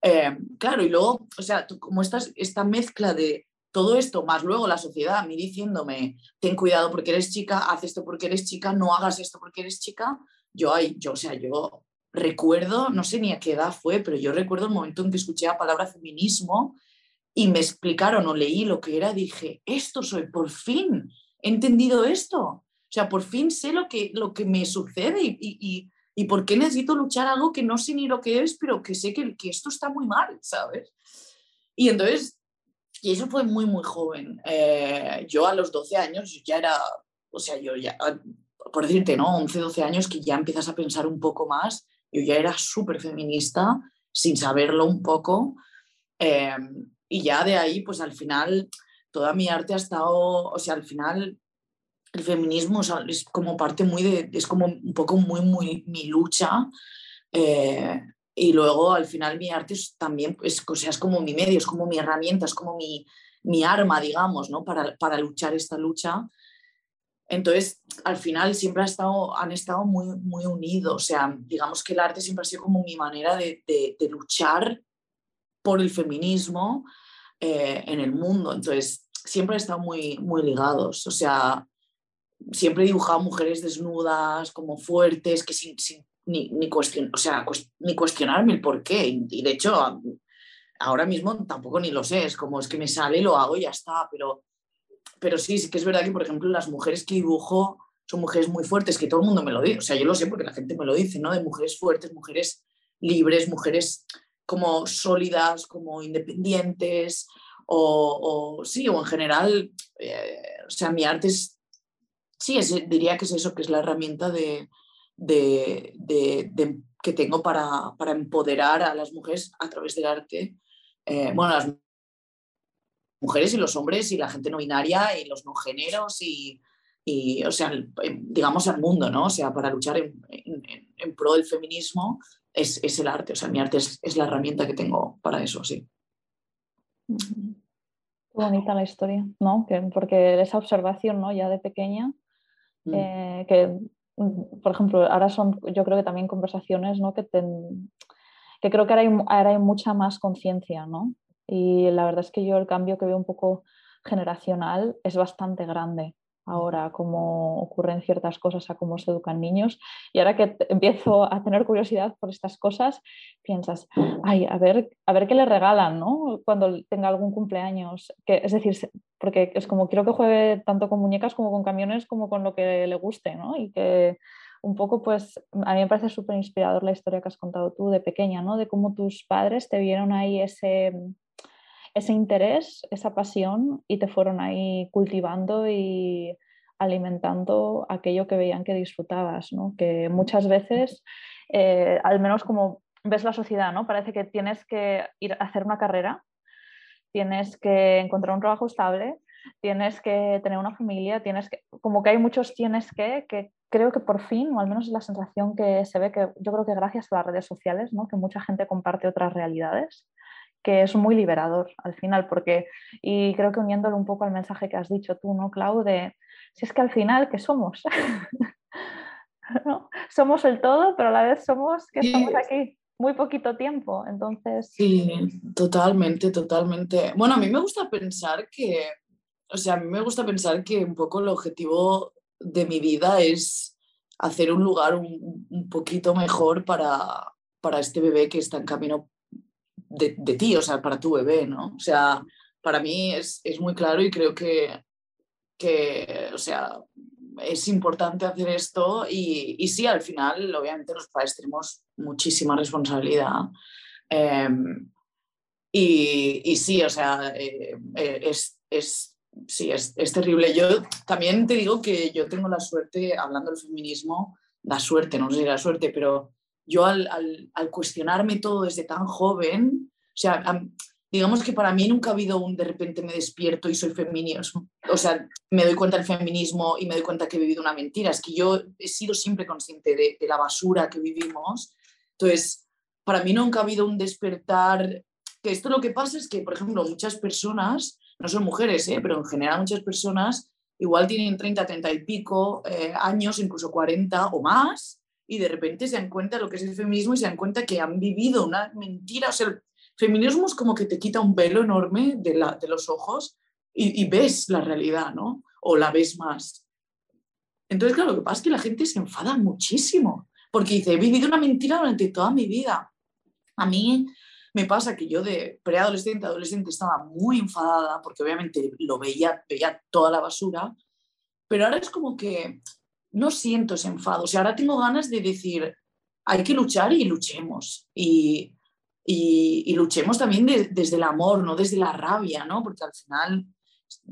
Eh, claro, y luego, o sea, como estás, esta mezcla de todo esto, más luego la sociedad a mí diciéndome, ten cuidado porque eres chica, haz esto porque eres chica, no hagas esto porque eres chica, yo, ay, yo, o sea, yo recuerdo, no sé ni a qué edad fue, pero yo recuerdo el momento en que escuché la palabra feminismo y me explicaron o leí lo que era, dije, esto soy, por fin he entendido esto. O sea, por fin sé lo que, lo que me sucede y, y, y, por qué necesito luchar algo que no sé ni lo que es, pero que sé que, que esto está muy mal, ¿sabes? Y entonces, y eso fue muy, muy joven. Eh, yo a los 12 años ya era, o sea, yo ya, por decirte, ¿no? 11, 12 años que ya empiezas a pensar un poco más yo ya era súper feminista sin saberlo un poco. Eh, y ya de ahí, pues al final, toda mi arte ha estado, o sea, al final el feminismo es como parte muy de, es como un poco muy, muy mi lucha. Eh, y luego al final mi arte es también, es, o sea, es como mi medio, es como mi herramienta, es como mi, mi arma, digamos, ¿no? Para, para luchar esta lucha. Entonces, al final siempre ha estado, han estado muy, muy unidos. O sea, digamos que el arte siempre ha sido como mi manera de, de, luchar por el feminismo eh, en el mundo. Entonces, siempre han estado muy, muy ligados. O sea, siempre he dibujado mujeres desnudas, como fuertes, que sin, sin ni, ni, cuestion, o sea, ni cuestionarme el por qué. Y, de hecho, ahora mismo tampoco ni lo sé. Es como es que me sale, lo hago y ya está. Pero pero sí, sí que es verdad que, por ejemplo, las mujeres que dibujo son mujeres muy fuertes, que todo el mundo me lo dice, o sea, yo lo sé porque la gente me lo dice, ¿no? De mujeres fuertes, mujeres libres, mujeres como sólidas, como independientes, o, sí, o en general, eh, o sea, mi arte es, sí, diría que es eso, que es la herramienta de, que tengo para, empoderar a las mujeres a través del arte. Eh, bueno, las mujeres y los hombres y la gente no binaria y los no géneros y, o sea, digamos al mundo, ¿no? O sea, para luchar en, pro del feminismo es, es, el arte, o sea, mi arte es, es, la herramienta que tengo para eso, sí. bonita la historia, ¿no? Que, porque esa observación, ¿no? Ya de pequeña, mm. eh, que, por ejemplo, ahora son, yo creo que también conversaciones, ¿no? Que, que creo que ahora hay, ahora hay mucha más conciencia, ¿no? Y la verdad es que yo el cambio que veo un poco generacional es bastante grande ahora, cómo ocurren ciertas cosas, a cómo se educan niños. Y ahora que empiezo a tener curiosidad por estas cosas, piensas, ay, a ver, a ver qué le regalan, ¿no? Cuando tenga algún cumpleaños. Que, es decir, porque es como quiero que juegue tanto con muñecas como con camiones, como con lo que le guste, ¿no? Y que un poco, pues, a mí me parece súper inspirador la historia que has contado tú de pequeña, ¿no? De cómo tus padres te vieron ahí ese ese interés, esa pasión y te fueron ahí cultivando y alimentando aquello que veían que disfrutabas, ¿no? que muchas veces, eh, al menos como ves la sociedad, ¿no? parece que tienes que ir a hacer una carrera, tienes que encontrar un trabajo estable, tienes que tener una familia, tienes que, como que hay muchos tienes que, que creo que por fin, o al menos es la sensación que se ve, que yo creo que gracias a las redes sociales, ¿no? que mucha gente comparte otras realidades, que es muy liberador al final, porque, y creo que uniéndolo un poco al mensaje que has dicho tú, ¿no, Clau? De si es que al final, ¿qué somos? Somos el todo, pero a la vez somos que estamos aquí muy poquito tiempo, entonces... Sí, totalmente, totalmente. Bueno, a mí me gusta pensar que, o sea, a mí me gusta pensar que un poco el objetivo de mi vida es hacer un lugar un, un poquito mejor para, para este bebé que está en camino de, ti, o sea, para tu bebé, ¿no? O sea, para mí es, muy claro y creo que, que, o sea, es importante hacer esto y, y, sí, al final, obviamente, los padres tenemos muchísima responsabilidad. Em, y, y, sí, o sea, eh, eh, es, es, sí, es, es, terrible. Yo también te digo que yo tengo la suerte, hablando del feminismo, da suerte, no sé si da suerte, pero yo al, al, cuestionarme todo desde tan joven, o sea, digamos que para mí nunca ha habido un de repente me despierto y soy feminismo, o sea, me doy cuenta del feminismo y me doy cuenta que he vivido una mentira, es que yo he sido siempre consciente de, de la basura que vivimos, entonces, para mí nunca ha habido un despertar, que esto lo que pasa es que, por ejemplo, muchas personas, no son mujeres, ¿eh? pero en general muchas personas igual tienen 30, 30 y pico eh, años, incluso 40 o más, y de repente se dan cuenta de lo que es el feminismo y se dan cuenta que han vivido una mentira. O sea, feminismo es como que te quita un velo enorme de, la, de los ojos y, y, ves la realidad, ¿no? O la ves más. Entonces, claro, lo que pasa es que la gente se enfada muchísimo porque dice, he vivido una mentira durante toda mi vida. A mí me pasa que yo de preadolescente, adolescente estaba muy enfadada porque obviamente lo veía, veía toda la basura, pero ahora es como que no siento ese enfado. O sea, ahora tengo ganas de decir, hay que luchar y luchemos. Y, y, luchemos también desde el amor, no desde la rabia, ¿no? Porque al final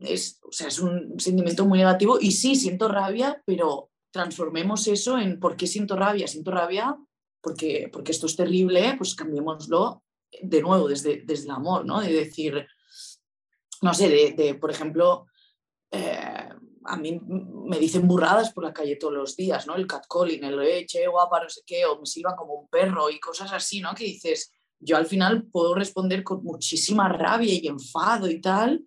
es, o sea, es un sentimiento muy negativo y sí, siento rabia, pero transformemos eso en por qué siento rabia. Siento rabia porque, porque esto es terrible, pues cambiémoslo de nuevo, desde, desde el amor, ¿no? De decir, no sé, de, por ejemplo, eh, a mí me dicen burradas por la calle todos los días, ¿no? El catcalling, el eche, guapa, no sé qué, o me sirvan como un perro y cosas así, ¿no? Que dices, yo al final puedo responder con muchísima rabia y enfado y tal,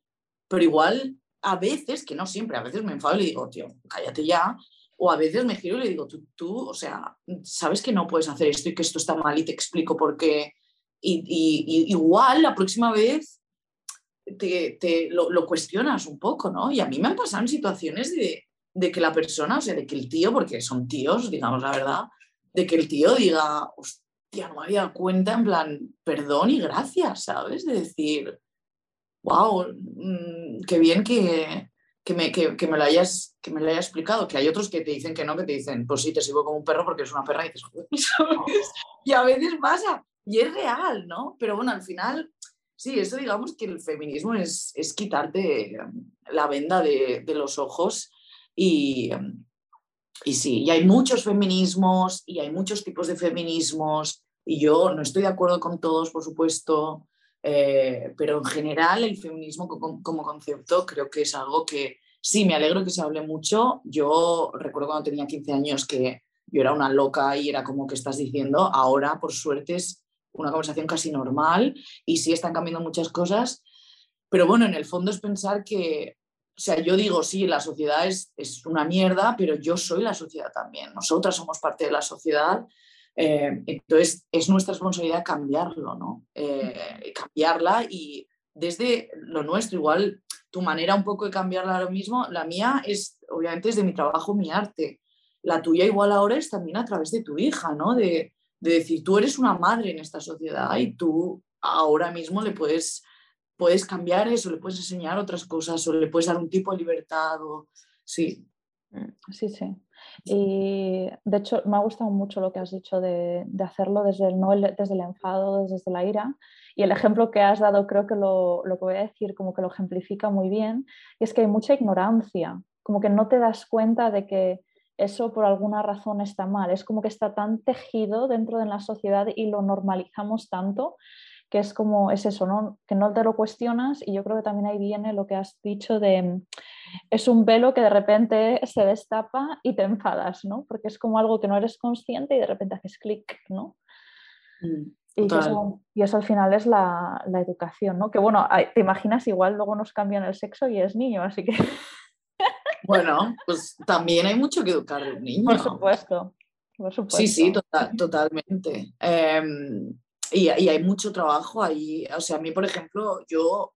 pero igual a veces, que no siempre, a veces me enfado y le digo, tío, cállate ya, o a veces me giro y le digo, tú, tú, o sea, sabes que no puedes hacer esto y que esto está mal y te explico por qué y, igual la próxima vez te, lo, cuestionas un poco, ¿no? Y a mí me han pasado en situaciones de, de, que la persona, o sea, de que el tío, porque son tíos, digamos la verdad, de que el tío diga, hostia, no me había dado cuenta, en plan, perdón y gracias, ¿sabes? De decir, wow, mm, qué bien que, que me, que, me lo hayas, que me lo haya explicado, que hay otros que te dicen que no, que te dicen, pues sí, te sigo como un perro porque es una perra y dices, ¿sabes? Y a veces pasa, y es real, ¿no? Pero bueno, al final, sí, eso digamos que el feminismo es, es quitarte em, la venda de, de los ojos y, y sí, y hay muchos feminismos y hay muchos tipos de feminismos y yo no estoy de acuerdo con todos, por supuesto, eh, pero en general el feminismo como, concepto creo que es algo que sí, me alegro que se hable mucho. Yo recuerdo cuando tenía 15 años que yo era una loca y era como que estás diciendo, ahora por suerte es una conversación casi normal y sí están cambiando muchas cosas, pero bueno, en el fondo es pensar que, o sea, yo digo, sí, la sociedad es, es una mierda, pero yo soy la sociedad también, nosotras somos parte de la sociedad, eh, entonces es nuestra responsabilidad cambiarlo, ¿no? Eh, cambiarla y desde lo nuestro, igual tu manera un poco de cambiarla ahora mismo, la mía es, obviamente, es de mi trabajo, mi arte. La tuya igual ahora es también a través de tu hija, ¿no? De, de decir, tú eres una madre en esta sociedad y tú ahora mismo le puedes, puedes cambiar eso, le puedes enseñar otras cosas o le puedes dar un tipo de libertad. O... Sí. Sí, sí. Y de hecho me ha gustado mucho lo que has dicho de, de hacerlo desde el, no desde el enfado, desde la ira. Y el ejemplo que has dado creo que lo, lo que voy a decir como que lo ejemplifica muy bien. Y es que hay mucha ignorancia, como que no te das cuenta de que eso por alguna razón está mal. Es como que está tan tejido dentro de la sociedad y lo normalizamos tanto que es como, es eso, ¿no? que no te lo cuestionas y yo creo que también ahí viene lo que has dicho de, es un velo que de repente se destapa y te enfadas, ¿no? Porque es como algo que no eres consciente y de repente haces clic, ¿no? Mm, y, eso, y, eso, al final es la, la, educación, ¿no? Que bueno, te imaginas igual luego nos cambian el sexo y es niño, así que... Bueno, pues también hay mucho que educar a un niño. Por supuesto. Sí, sí, totalmente. Em, y, hay mucho trabajo ahí. O sea, a mí, por ejemplo, yo,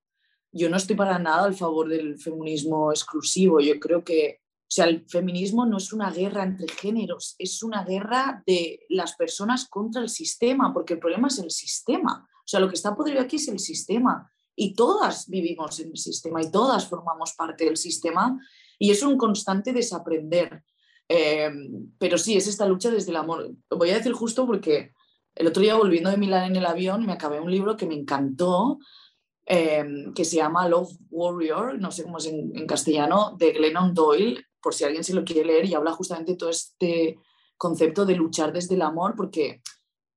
yo no estoy para nada al favor del feminismo exclusivo. Yo creo que, o sea, el feminismo no es una guerra entre géneros, es una guerra de las personas contra el sistema, porque el problema es el sistema. O sea, lo que está podrido aquí es el sistema. Y todas vivimos en el sistema y todas formamos parte del sistema y es un constante desaprender. Eh, pero sí, es esta lucha desde el amor. Voy a decir justo porque el otro día volviendo de Milán en el avión me acabé un libro que me encantó, eh, que se llama Love Warrior, no sé cómo es en, castellano, de Glennon Doyle, por si alguien se lo quiere leer, y habla justamente todo este concepto de luchar desde el amor, porque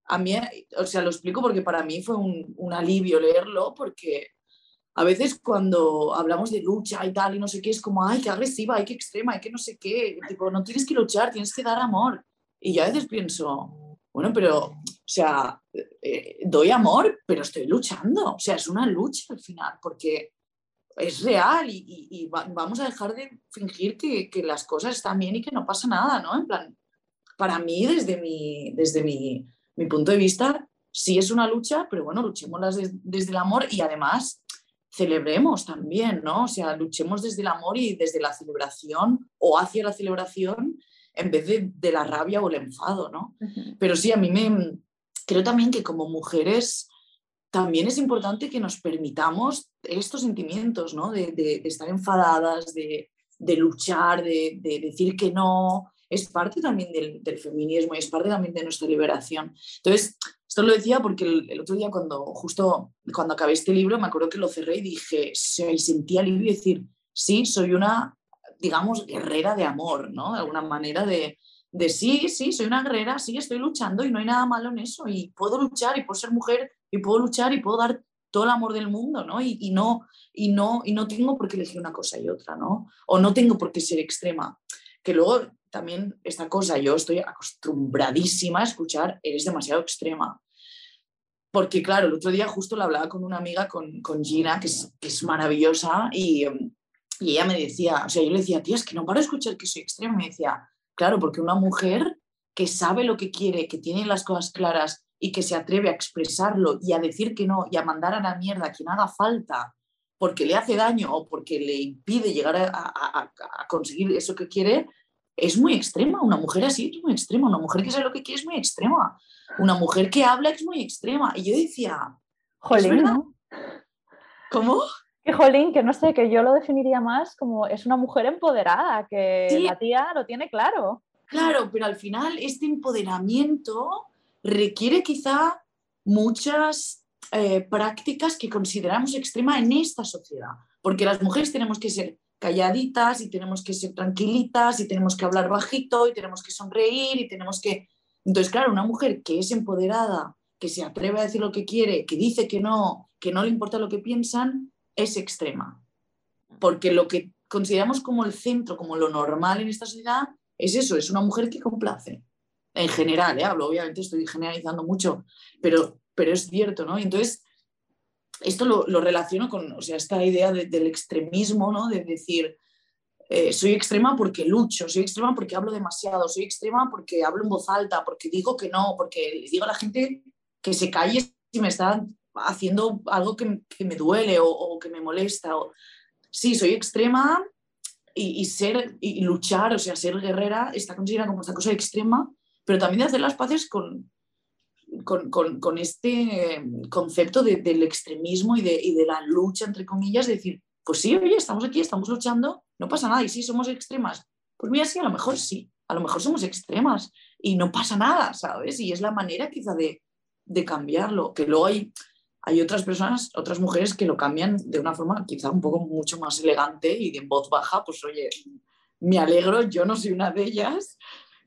a mí, o sea, lo explico porque para mí fue un, alivio leerlo, porque a veces cuando hablamos de lucha y tal y no sé qué, es como, ay, qué agresiva, ay, qué extrema, ay, qué no sé qué, tipo, no tienes que luchar, tienes que dar amor. Y yo a veces pienso, bueno, pero, sea, eh, doy amor, pero estoy luchando, o sea, es una lucha al final, porque es real y, vamos a dejar de fingir que, que, las cosas están bien y que no pasa nada, ¿no? En plan, para mí, desde mi, desde mi, mi punto de vista, sí es una lucha, pero bueno, luchemos desde el amor y además celebremos también, ¿no? O sea, luchemos desde el amor y desde la celebración o hacia la celebración en vez de, la rabia o el enfado, ¿no? Pero sí, a mí me creo también que como mujeres también es importante que nos permitamos estos sentimientos, ¿no? De, estar enfadadas, de, luchar, de, decir que no, es parte también del, del, feminismo y es parte también de nuestra liberación. Entonces, esto lo decía porque el, otro día cuando justo cuando acabé este libro me acuerdo que lo cerré y dije, y sentí alivio decir, sí, soy una, digamos, guerrera de amor, ¿no? De alguna manera de, de sí, sí, soy una guerrera, sí, estoy luchando y no hay nada malo en eso y puedo luchar y puedo ser mujer y puedo luchar y puedo dar todo el amor del mundo, ¿no? Y, y no, y, no, y no tengo por qué elegir una cosa y otra, ¿no? O no tengo por qué ser extrema. Que luego también esta cosa, yo estoy acostumbradísima a escuchar, eres demasiado extrema. Porque claro, el otro día justo lo hablaba con una amiga, con, con Gina, que es, que es maravillosa, y, y, ella me decía, o sea, yo le decía, tía, es que no paro de escuchar que soy extrema. Me decía, claro, porque una mujer que sabe lo que quiere, que tiene las cosas claras y que se atreve a expresarlo y a decir que no y a mandar a la mierda a quien haga falta porque le hace daño o porque le impide llegar a, a, a conseguir eso que quiere, es muy extrema. Una mujer así es muy extrema. Una mujer que sabe lo que quiere es muy extrema. Una mujer que habla es muy extrema. Y yo decía, jolín. ¿Cómo? Que jolín, que no sé, que yo lo definiría más como es una mujer empoderada, que la tía lo tiene claro. Claro, pero al final este empoderamiento requiere quizá muchas eh, prácticas que consideramos extrema en esta sociedad, porque las mujeres tenemos que ser calladitas y tenemos que ser tranquilitas y tenemos que hablar bajito y tenemos que sonreír y tenemos que... Entonces, claro, una mujer que es empoderada, que se atreve a decir lo que quiere, que dice que no, que no le importa lo que piensan, es extrema. Porque lo que consideramos como el centro, como lo normal en esta sociedad, es eso, es una mujer que complace. En general, ¿eh? hablo, obviamente estoy generalizando mucho, pero, pero es cierto, ¿no? Entonces, esto lo, relaciono con o sea, esta idea del extremismo, ¿no? de decir, eh, soy extrema porque lucho, soy extrema porque hablo demasiado, soy extrema porque hablo en voz alta, porque digo que no, porque digo a la gente que se calle si me está haciendo algo que, me duele o, que me molesta. O... Sí, soy extrema y, ser y luchar, o sea, ser guerrera está considerada como esta cosa extrema, pero también de hacer las paces con, con, este concepto del extremismo y de, la lucha, entre comillas, de decir, pues sí, oye, estamos aquí, estamos luchando, no pasa nada, y sí, somos extremas. Pues mira, sí, a lo mejor sí, a lo mejor somos extremas y no pasa nada, ¿sabes? Y es la manera quizá de, cambiarlo, que luego hay, hay otras personas, otras mujeres que lo cambian de una forma quizá un poco mucho más elegante y de voz baja, pues oye, me alegro, yo no soy una de ellas,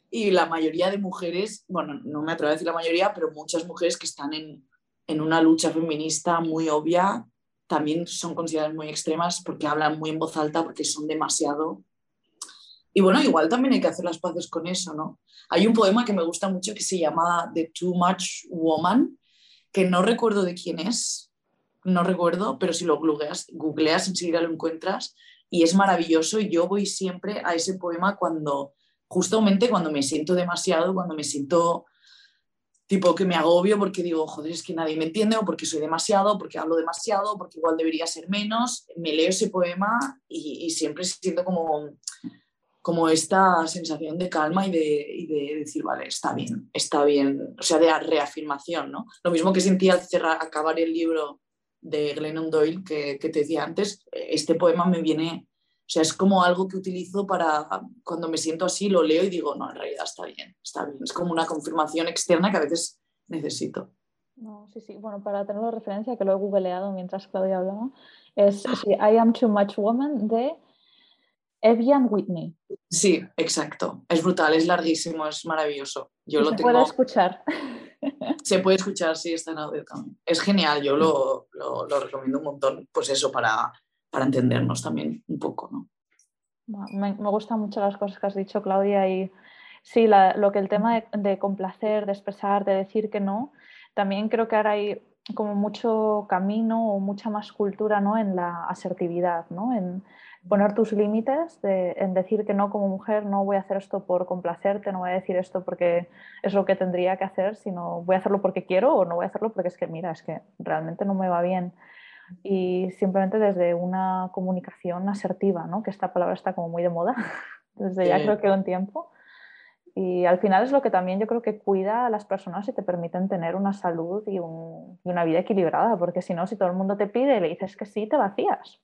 y la mayoría de mujeres, bueno, no me atrevo a decir la mayoría, pero muchas mujeres que están en, en una lucha feminista muy obvia también son consideradas muy extremas porque hablan muy en voz alta, porque son demasiado. Y bueno, igual también hay que hacer las paces con eso, ¿no? Hay un poema que me gusta mucho que se llama The Too Much Woman, que no recuerdo de quién es, no recuerdo, pero si lo googleas, googleas enseguida lo encuentras y es maravilloso y yo voy siempre a ese poema cuando justamente cuando me siento demasiado, cuando me siento tipo que me agobio porque digo, joder, es que nadie me entiende, o porque soy demasiado, porque hablo demasiado, porque igual debería ser menos, me leo ese poema y, siempre siento como, como esta sensación de calma y de, decir, vale, está bien, está bien, o sea, de reafirmación, ¿no? Lo mismo que sentí al cerrar, acabar el libro de Glennon Doyle que, te decía antes, este poema me viene o sea, es como algo que utilizo para cuando me siento así, lo leo y digo, no, en realidad está bien, está bien. Es como una confirmación externa que a veces necesito. No, sí, sí. Bueno, para tener la referencia, que lo he googleado mientras Claudia hablaba, es I Am Too Much Woman de Evian Whitney. Sí, exacto. Es brutal, es larguísimo, es maravilloso. Yo lo se tengo... puede escuchar. Se puede escuchar, sí, está en audio también. Es genial, yo lo, lo, lo recomiendo un montón, pues eso, para, para entendernos también un poco, ¿no? Me, me, gustan mucho las cosas que has dicho, Claudia, y sí, la, lo que el tema de, de, complacer, de expresar, de decir que no, también creo que ahora hay como mucho camino o mucha más cultura ¿no? en la asertividad, ¿no? en poner tus límites, de, en decir que no como mujer, no voy a hacer esto por complacerte, no voy a decir esto porque es lo que tendría que hacer, sino voy a hacerlo porque quiero o no voy a hacerlo porque es que, mira, es que realmente no me va bien. Y simplemente desde una comunicación asertiva, ¿no? que esta palabra está como muy de moda, desde ya creo que un tiempo. Y al final es lo que también yo creo que cuida a las personas y te permiten tener una salud y, un, y una vida equilibrada, porque si no, si todo el mundo te pide y le dices que sí, te vacías.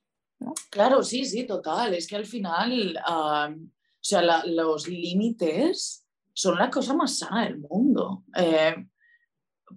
Claro, sí, sí, total. Es que al final, uh, o sea, los límites son la cosa más sana del mundo. Eh,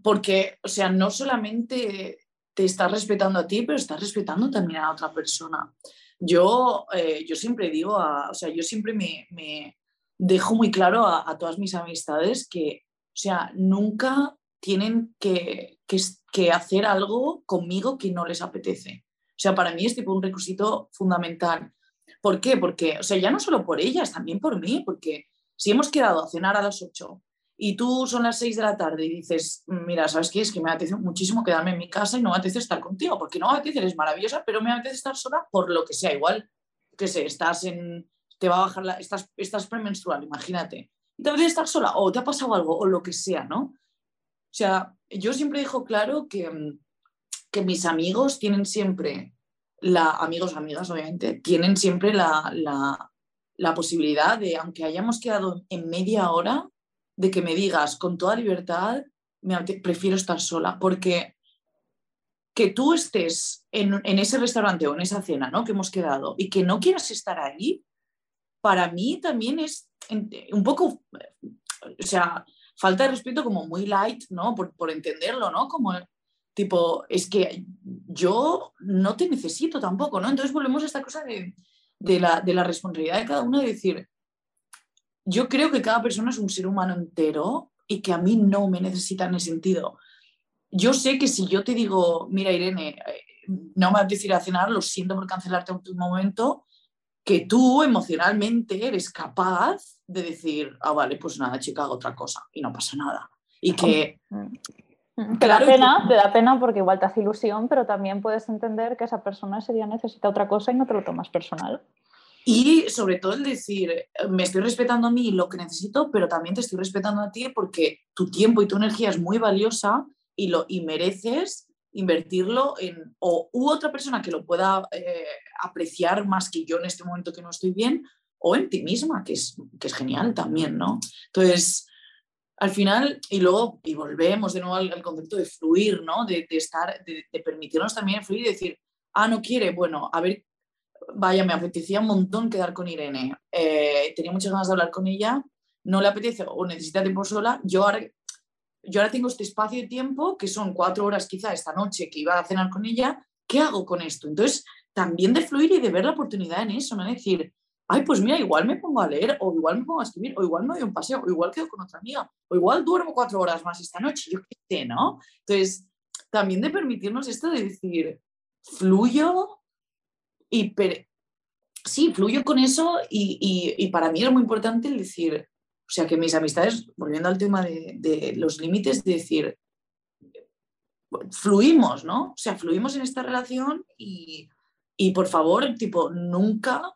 porque, o sea, no solamente te estás respetando a ti, pero estás respetando también a otra persona. Yo, eh, yo siempre digo, o sea, yo siempre me, dejo muy claro a, todas mis amistades que, o sea, nunca tienen que, que, hacer algo conmigo que no les apetece. O sea, para mí es tipo un requisito fundamental. ¿Por qué? Porque, o sea, ya no solo por ellas, también por mí, porque si hemos quedado a cenar a las 8 y tú son las 6 de la tarde y dices, mira, ¿sabes qué? Es que me apetece muchísimo quedarme en mi casa y no me apetece estar contigo, porque no me apetece, eres maravillosa, pero me apetece estar sola por lo que sea, igual, que sé, estás en, te va a bajar la, estás, estás premenstrual, imagínate, y te apetece estar sola, o te ha pasado algo, o lo que sea, ¿no? O sea, yo siempre dejo claro que, que mis amigos tienen siempre, la, amigos, amigas, obviamente, tienen siempre la, la, posibilidad de, aunque hayamos quedado en media hora, de que me digas con toda libertad, me prefiero estar sola, porque que tú estés en, en, ese restaurante o en esa cena ¿no? que hemos quedado y que no quieras estar ahí, para mí también es un poco, o sea, falta de respeto como muy light, ¿no? Por, por entenderlo, ¿no? Como tipo, es que yo no te necesito tampoco, ¿no? Entonces volvemos a esta cosa de, de, la, de la responsabilidad de cada uno de decir, yo creo que cada persona es un ser humano entero y que a mí no me necesita en ese sentido. Yo sé que si yo te digo, mira Irene, no me vas a decir a cenar, lo siento por cancelarte en un momento, que tú emocionalmente eres capaz de decir, ah, vale, pues nada, chica, hago otra cosa y no pasa nada. Y que... Te da pena, te da pena porque igual te hace ilusión, pero también puedes entender que esa persona ese día necesita otra cosa y no te lo tomas personal. Y sobre todo el decir, me estoy respetando a mí lo que necesito, pero también te estoy respetando a ti porque tu tiempo y tu energía es muy valiosa y, lo, y mereces invertirlo en o u otra persona que lo pueda eh, apreciar más que yo en este momento que no estoy bien, o en ti misma, que es, que es genial también, ¿no? Entonces, al final, y luego, y volvemos de nuevo al, concepto de fluir, ¿no? De, estar, de, permitirnos también fluir y decir, ah, no quiere, bueno, a ver, vaya, me apetecía un montón quedar con Irene, eh, tenía muchas ganas de hablar con ella, no le apetece o necesita tiempo sola, yo ahora, yo ahora tengo este espacio de tiempo, que son cuatro horas quizá esta noche que iba a cenar con ella, ¿qué hago con esto? Entonces, también de fluir y de ver la oportunidad en eso, ¿no? decir, ay, pues mira, igual me pongo a leer, o igual me pongo a escribir, o igual me doy un paseo, o igual quedo con otra amiga, o igual duermo cuatro horas más esta noche, yo qué sé, ¿no? Entonces, también de permitirnos esto de decir, fluyo y per... sí, fluyo con eso y, y, para mí era muy importante el decir, o sea, que mis amistades, volviendo al tema de, de los límites, de decir, fluimos, ¿no? O sea, fluimos en esta relación y, y por favor, tipo, nunca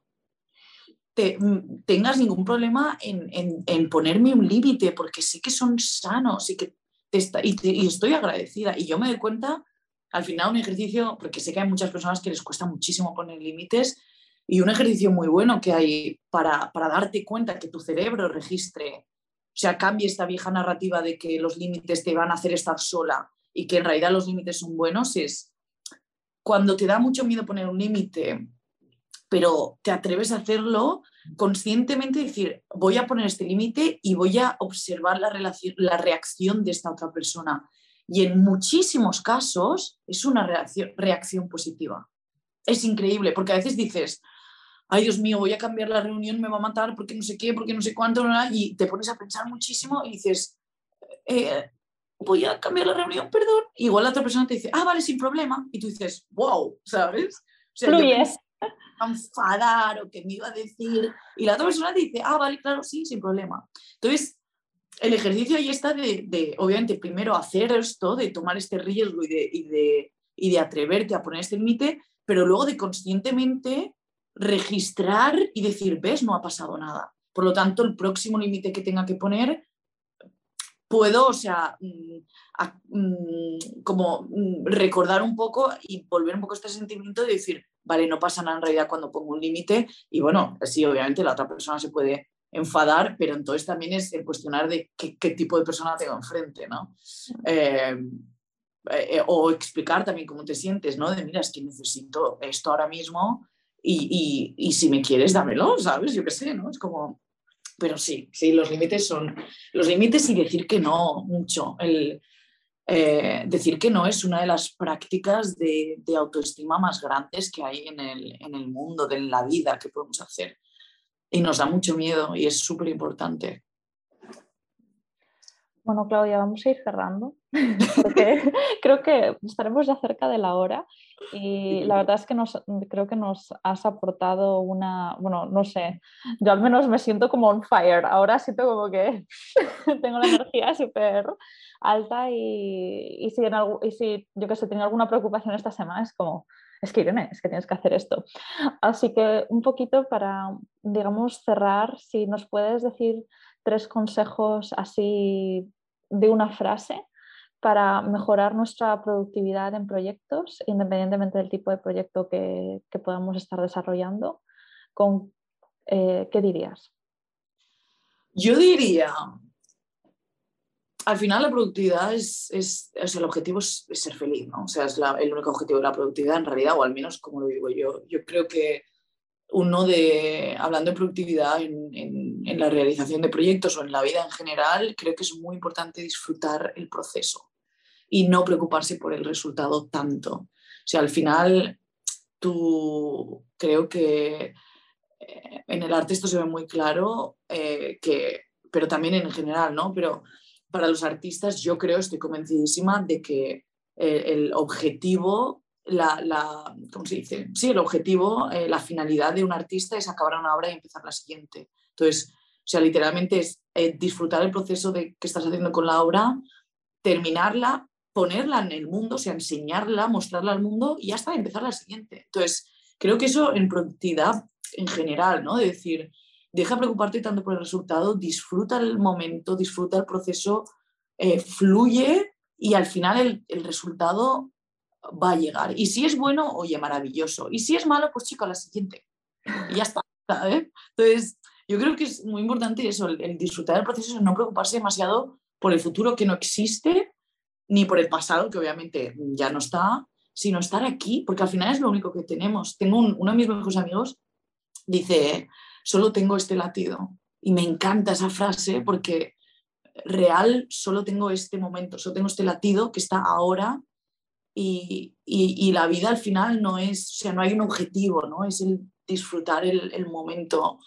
te, tengas ningún problema en, en, en ponerme un límite, porque sé que son sanos y que te está, y, y, estoy agradecida. Y yo me doy cuenta, al final, un ejercicio, porque sé que hay muchas personas que les cuesta muchísimo poner límites, y un ejercicio muy bueno que hay para, para darte cuenta que tu cerebro registre, o sea, cambie esta vieja narrativa de que los límites te van a hacer estar sola y que en realidad los límites son buenos, es cuando te da mucho miedo poner un límite, pero te atreves a hacerlo conscientemente, decir, voy a poner este límite y voy a observar la, relación, la reacción de esta otra persona. Y en muchísimos casos es una reacción, reacción positiva. Es increíble, porque a veces dices, ay Dios mío, voy a cambiar la reunión, me va a matar porque no sé qué, porque no sé cuánto, y te pones a pensar muchísimo y dices, eh, voy a cambiar la reunión, perdón. igual la otra persona te dice, ah, vale, sin problema. Y tú dices, wow, ¿sabes? O sea, Fluyes. A enfadar o que me iba a decir. Y la otra persona dice, ah, vale, claro, sí, sin problema. Entonces, el ejercicio ahí está de, obviamente, primero hacer esto, de tomar este riesgo y de, y de, y de atreverte a poner este límite, pero luego de conscientemente registrar y decir, ves, no ha pasado nada. Por lo tanto, el próximo límite que tenga que poner, puedo, o sea, mm, mm, como mm, recordar un poco y volver un poco este sentimiento de decir, vale, no pasa nada en realidad cuando pongo un límite y bueno, sí, obviamente la otra persona se puede enfadar, pero entonces también es el cuestionar de qué, tipo de persona tengo enfrente, ¿no? Eh, eh, o explicar también cómo te sientes, ¿no? De mira, es que necesito esto ahora mismo y, y, y si me quieres, dámelo, ¿sabes? Yo qué sé, ¿no? Es como, pero sí, sí, los límites son los límites y decir que no mucho. El, eh, decir que no es una de las prácticas de, de autoestima más grandes que hay en el, en el, mundo, de la vida que podemos hacer y nos da mucho miedo y es súper importante. Bueno, Claudia, vamos a ir cerrando, porque creo que estaremos ya cerca de la hora y la verdad es que nos, creo que nos has aportado una, bueno, no sé, yo al menos me siento como on fire, ahora siento como que tengo la energía súper alta y, y, si en algo, y si yo que sé, tengo alguna preocupación esta semana, es como, es que Irene, es que tienes que hacer esto. Así que un poquito para, digamos, cerrar, si nos puedes decir tres consejos así de una frase para mejorar nuestra productividad en proyectos, independientemente del tipo de proyecto que, podamos estar desarrollando, con, eh, ¿qué dirías? Yo diría, al final la productividad es, es el objetivo es, ser feliz, ¿no? O sea, es el único objetivo de la productividad en realidad, o al menos como lo digo yo. Yo creo que uno de, hablando de productividad en, la realización de proyectos o en la vida en general, creo que es muy importante disfrutar el proceso y no preocuparse por el resultado tanto. O sea, al final, tú creo que eh, en el arte esto se ve muy claro, eh, que, pero también en general, ¿no? Pero para los artistas yo creo, estoy convencidísima de que eh, el objetivo, la, la, ¿cómo se dice? Sí, el objetivo, eh, la finalidad de un artista es acabar una obra y empezar la siguiente. Entonces, o sea, literalmente es eh, disfrutar el proceso de que estás haciendo con la obra, terminarla, ponerla en el mundo, o sea, enseñarla, mostrarla al mundo y hasta empezar la siguiente. Entonces, creo que eso en productividad en general, ¿no? De decir, deja preocuparte tanto por el resultado, disfruta el momento, disfruta el proceso, eh, fluye y al final el, resultado va a llegar. Y si es bueno, oye, maravilloso. Y si es malo, pues chico, la siguiente. Y ya está. Entonces, yo creo que es muy importante eso, el, disfrutar del proceso, no preocuparse demasiado por el futuro que no existe, ni por el pasado, que obviamente ya no está, sino estar aquí, porque al final es lo único que tenemos. Tengo uno de mis mejores amigos, dice, solo tengo este latido. Y me encanta esa frase porque real solo tengo este momento, solo tengo este latido que está ahora y, la vida al final no es, o sea, no hay un objetivo, ¿no? Es el disfrutar el, momento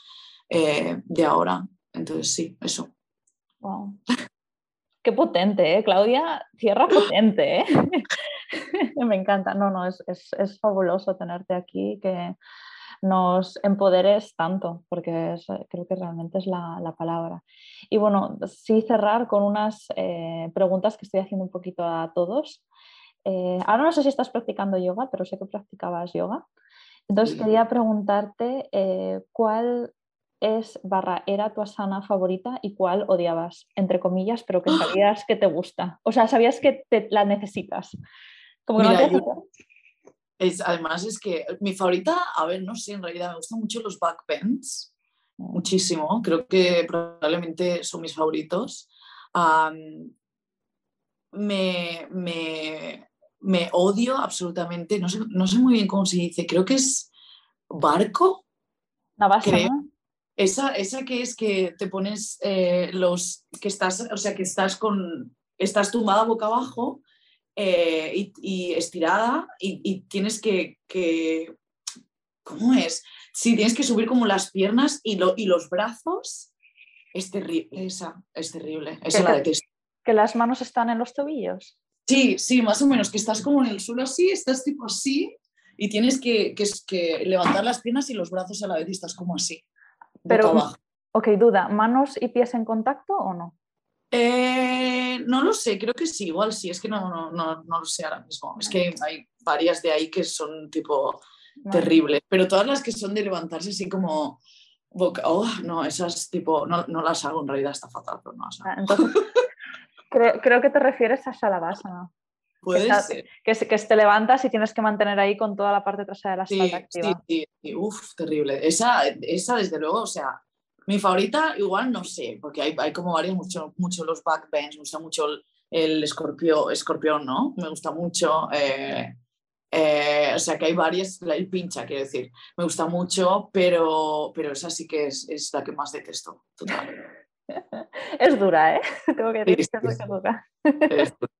eh, de ahora. Entonces sí, eso. Wow. Qué potente, ¿eh? Claudia, tierra potente, ¿eh? Me encanta, no, no, es, es, es fabuloso tenerte aquí, que nos empoderes tanto, porque creo que realmente es la, palabra. Y bueno, sí cerrar con unas eh, preguntas que estoy haciendo un poquito a todos. Eh, ahora no sé si estás practicando yoga, pero sé que practicabas yoga. Entonces quería preguntarte eh, cuál es barra era tu asana favorita y cuál odiabas, entre comillas, pero que sabías que te gusta. O sea, sabías que te la necesitas. Como que no además es que mi favorita, a ver, no sé, en realidad me gustan mucho los backbends, muchísimo, creo que probablemente son mis favoritos. me, me, odio absolutamente, no sé, no sé muy bien cómo se dice, creo que es barco. Creo. Esa, esa que es que te pones eh, los, que estás, o sea, que estás con, estás tumbada boca abajo eh, y, estirada y, tienes que, ¿cómo es? Sí, tienes que subir como las piernas y, lo, y los brazos. Es terrible, esa, es terrible. Esa la detesto. ¿Que las manos están en los tobillos? Sí, sí, más o menos, que estás como en el suelo así, estás tipo así y tienes que, que, levantar las piernas y los brazos a la vez y estás como así. Pero, ok, duda, ¿manos y pies en contacto o no? Eh, no lo sé, creo que sí, igual sí, es que no, no, no, no lo sé ahora mismo. Es que hay varias de ahí que son tipo terribles, pero todas las que son de levantarse así como boca, oh, no, esas tipo, no, no las hago en realidad, está fatal, pero no las hago. Ah, entonces, creo, creo, que te refieres a Shalabhasana. Puede que, ser. Que, que, te levantas y tienes que mantener ahí con toda la parte trasera de la espalda activa. Sí, sí, Uf, terrible. Esa, esa, desde luego, o sea, mi favorita igual no sé, porque hay, hay como varios, mucho, mucho los backbends, me gusta mucho el, escorpio, escorpión, ¿no? Me gusta mucho. Eh, eh, o sea que hay varias, el pincha, quiero decir, me gusta mucho, pero, pero esa sí que es, es la que más detesto, total. es dura, ¿eh? Tengo que decir que es dura.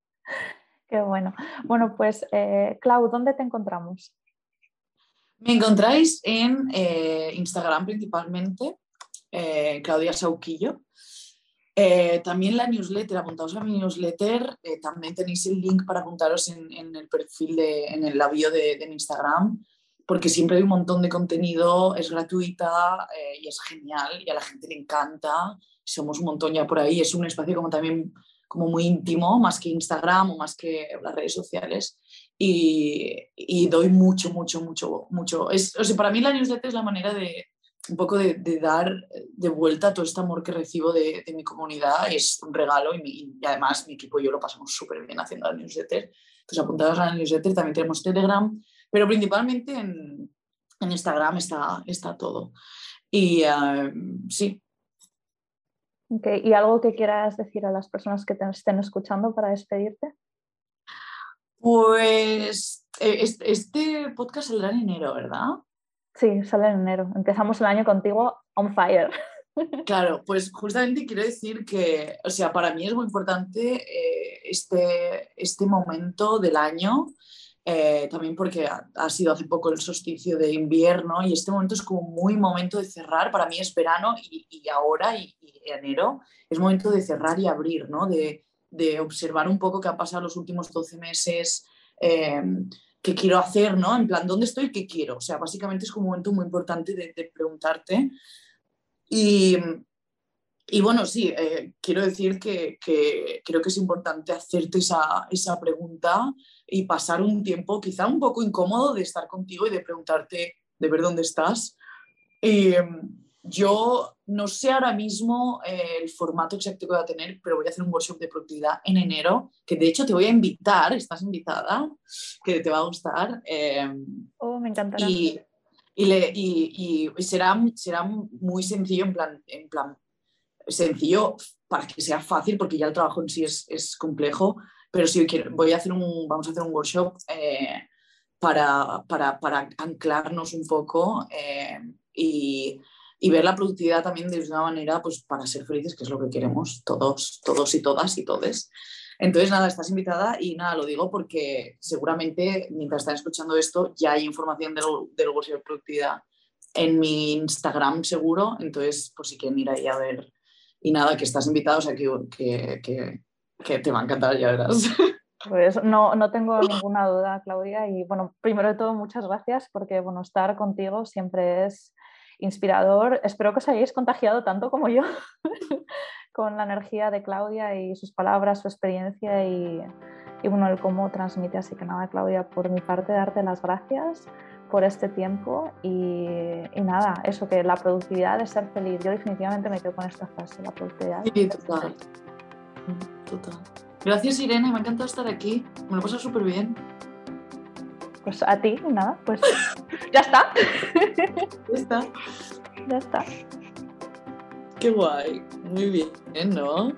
Qué bueno. Bueno, pues, eh, Clau, ¿dónde te encontramos? Me encontráis en eh, Instagram principalmente, eh, Claudia Sauquillo. también la newsletter, apuntaos a mi newsletter, también tenéis el link para apuntaros en, el perfil, de, en el labio de, de, mi Instagram, porque siempre hay un montón de contenido, es gratuita y es genial y a la gente le encanta. Somos un montón ya por ahí, es un espacio como también como muy íntimo, más que Instagram o más que las redes sociales. Y, y doy mucho, mucho, mucho, mucho. Es, o sea, para mí la newsletter es la manera de un poco de, de dar de vuelta todo este amor que recibo de, de mi comunidad. Es un regalo y, y, además mi equipo y yo lo pasamos súper bien haciendo la newsletter. Entonces, apuntados a la newsletter, también tenemos Telegram, pero principalmente en, en Instagram está, está todo. Y uh, sí, ¿Y algo que quieras decir a las personas que te estén escuchando para despedirte? Pues eh, este podcast saldrá en enero, ¿verdad? Sí, sale en enero. Empezamos el año contigo on fire. Claro, pues justamente quiero decir que, o sea, para mí es muy importante eh, este, este momento del año eh, también porque ha, sido hace poco el solsticio de invierno y este momento es como muy momento de cerrar, para mí es verano y, ahora y, enero es momento de cerrar y abrir, ¿no? de, de, observar un poco qué ha pasado los últimos 12 meses, eh, qué quiero hacer, ¿no? En plan, ¿dónde estoy? ¿Qué quiero? O sea, básicamente es como un momento muy importante de, de preguntarte y, y bueno, sí, eh, quiero decir que, que, creo que es importante hacerte esa, esa, pregunta y pasar un tiempo quizá un poco incómodo de estar contigo y de preguntarte de ver dónde estás. Em, yo no sé ahora mismo eh, el formato exacto que voy a tener, pero voy a hacer un workshop de productividad en enero, que de hecho te voy a invitar, estás invitada, que te va a gustar. Em, oh, me encantará. Y, y, le, y, y, será, será muy sencillo en plan, en plan sencillo para que sea fácil, porque ya el trabajo en sí es, es complejo, pero sí voy a hacer un, vamos a hacer un workshop eh, para, para, para, anclarnos un poco eh, y, y, ver la productividad también de una manera pues, para ser felices, que es lo que queremos todos, todos y todas y todes. Entonces, nada, estás invitada y nada, lo digo porque seguramente mientras están escuchando esto ya hay información del, del workshop de productividad en mi Instagram seguro, entonces pues si quieren ir ahí a ver y nada, que estás invitado, o sea, que, que, te va a encantar, ya verás. Pues no, no tengo ninguna duda, Claudia. Y bueno, primero de todo, muchas gracias porque bueno, estar contigo siempre es inspirador. Espero que os hayáis contagiado tanto como yo con la energía de Claudia y sus palabras, su experiencia y, y bueno, el cómo transmite. Así que nada, Claudia, por mi parte, darte las gracias por este tiempo y, y, nada, eso que la productividad de ser feliz. Yo definitivamente me quedo con esta frase, la productividad. Sí, total. Total. Gracias Irene, me ha encantado estar aquí. Me lo he pasado súper bien. Pues a ti, nada, pues ya está. Ya está. Ya está. Qué guay. Muy bien, ¿no?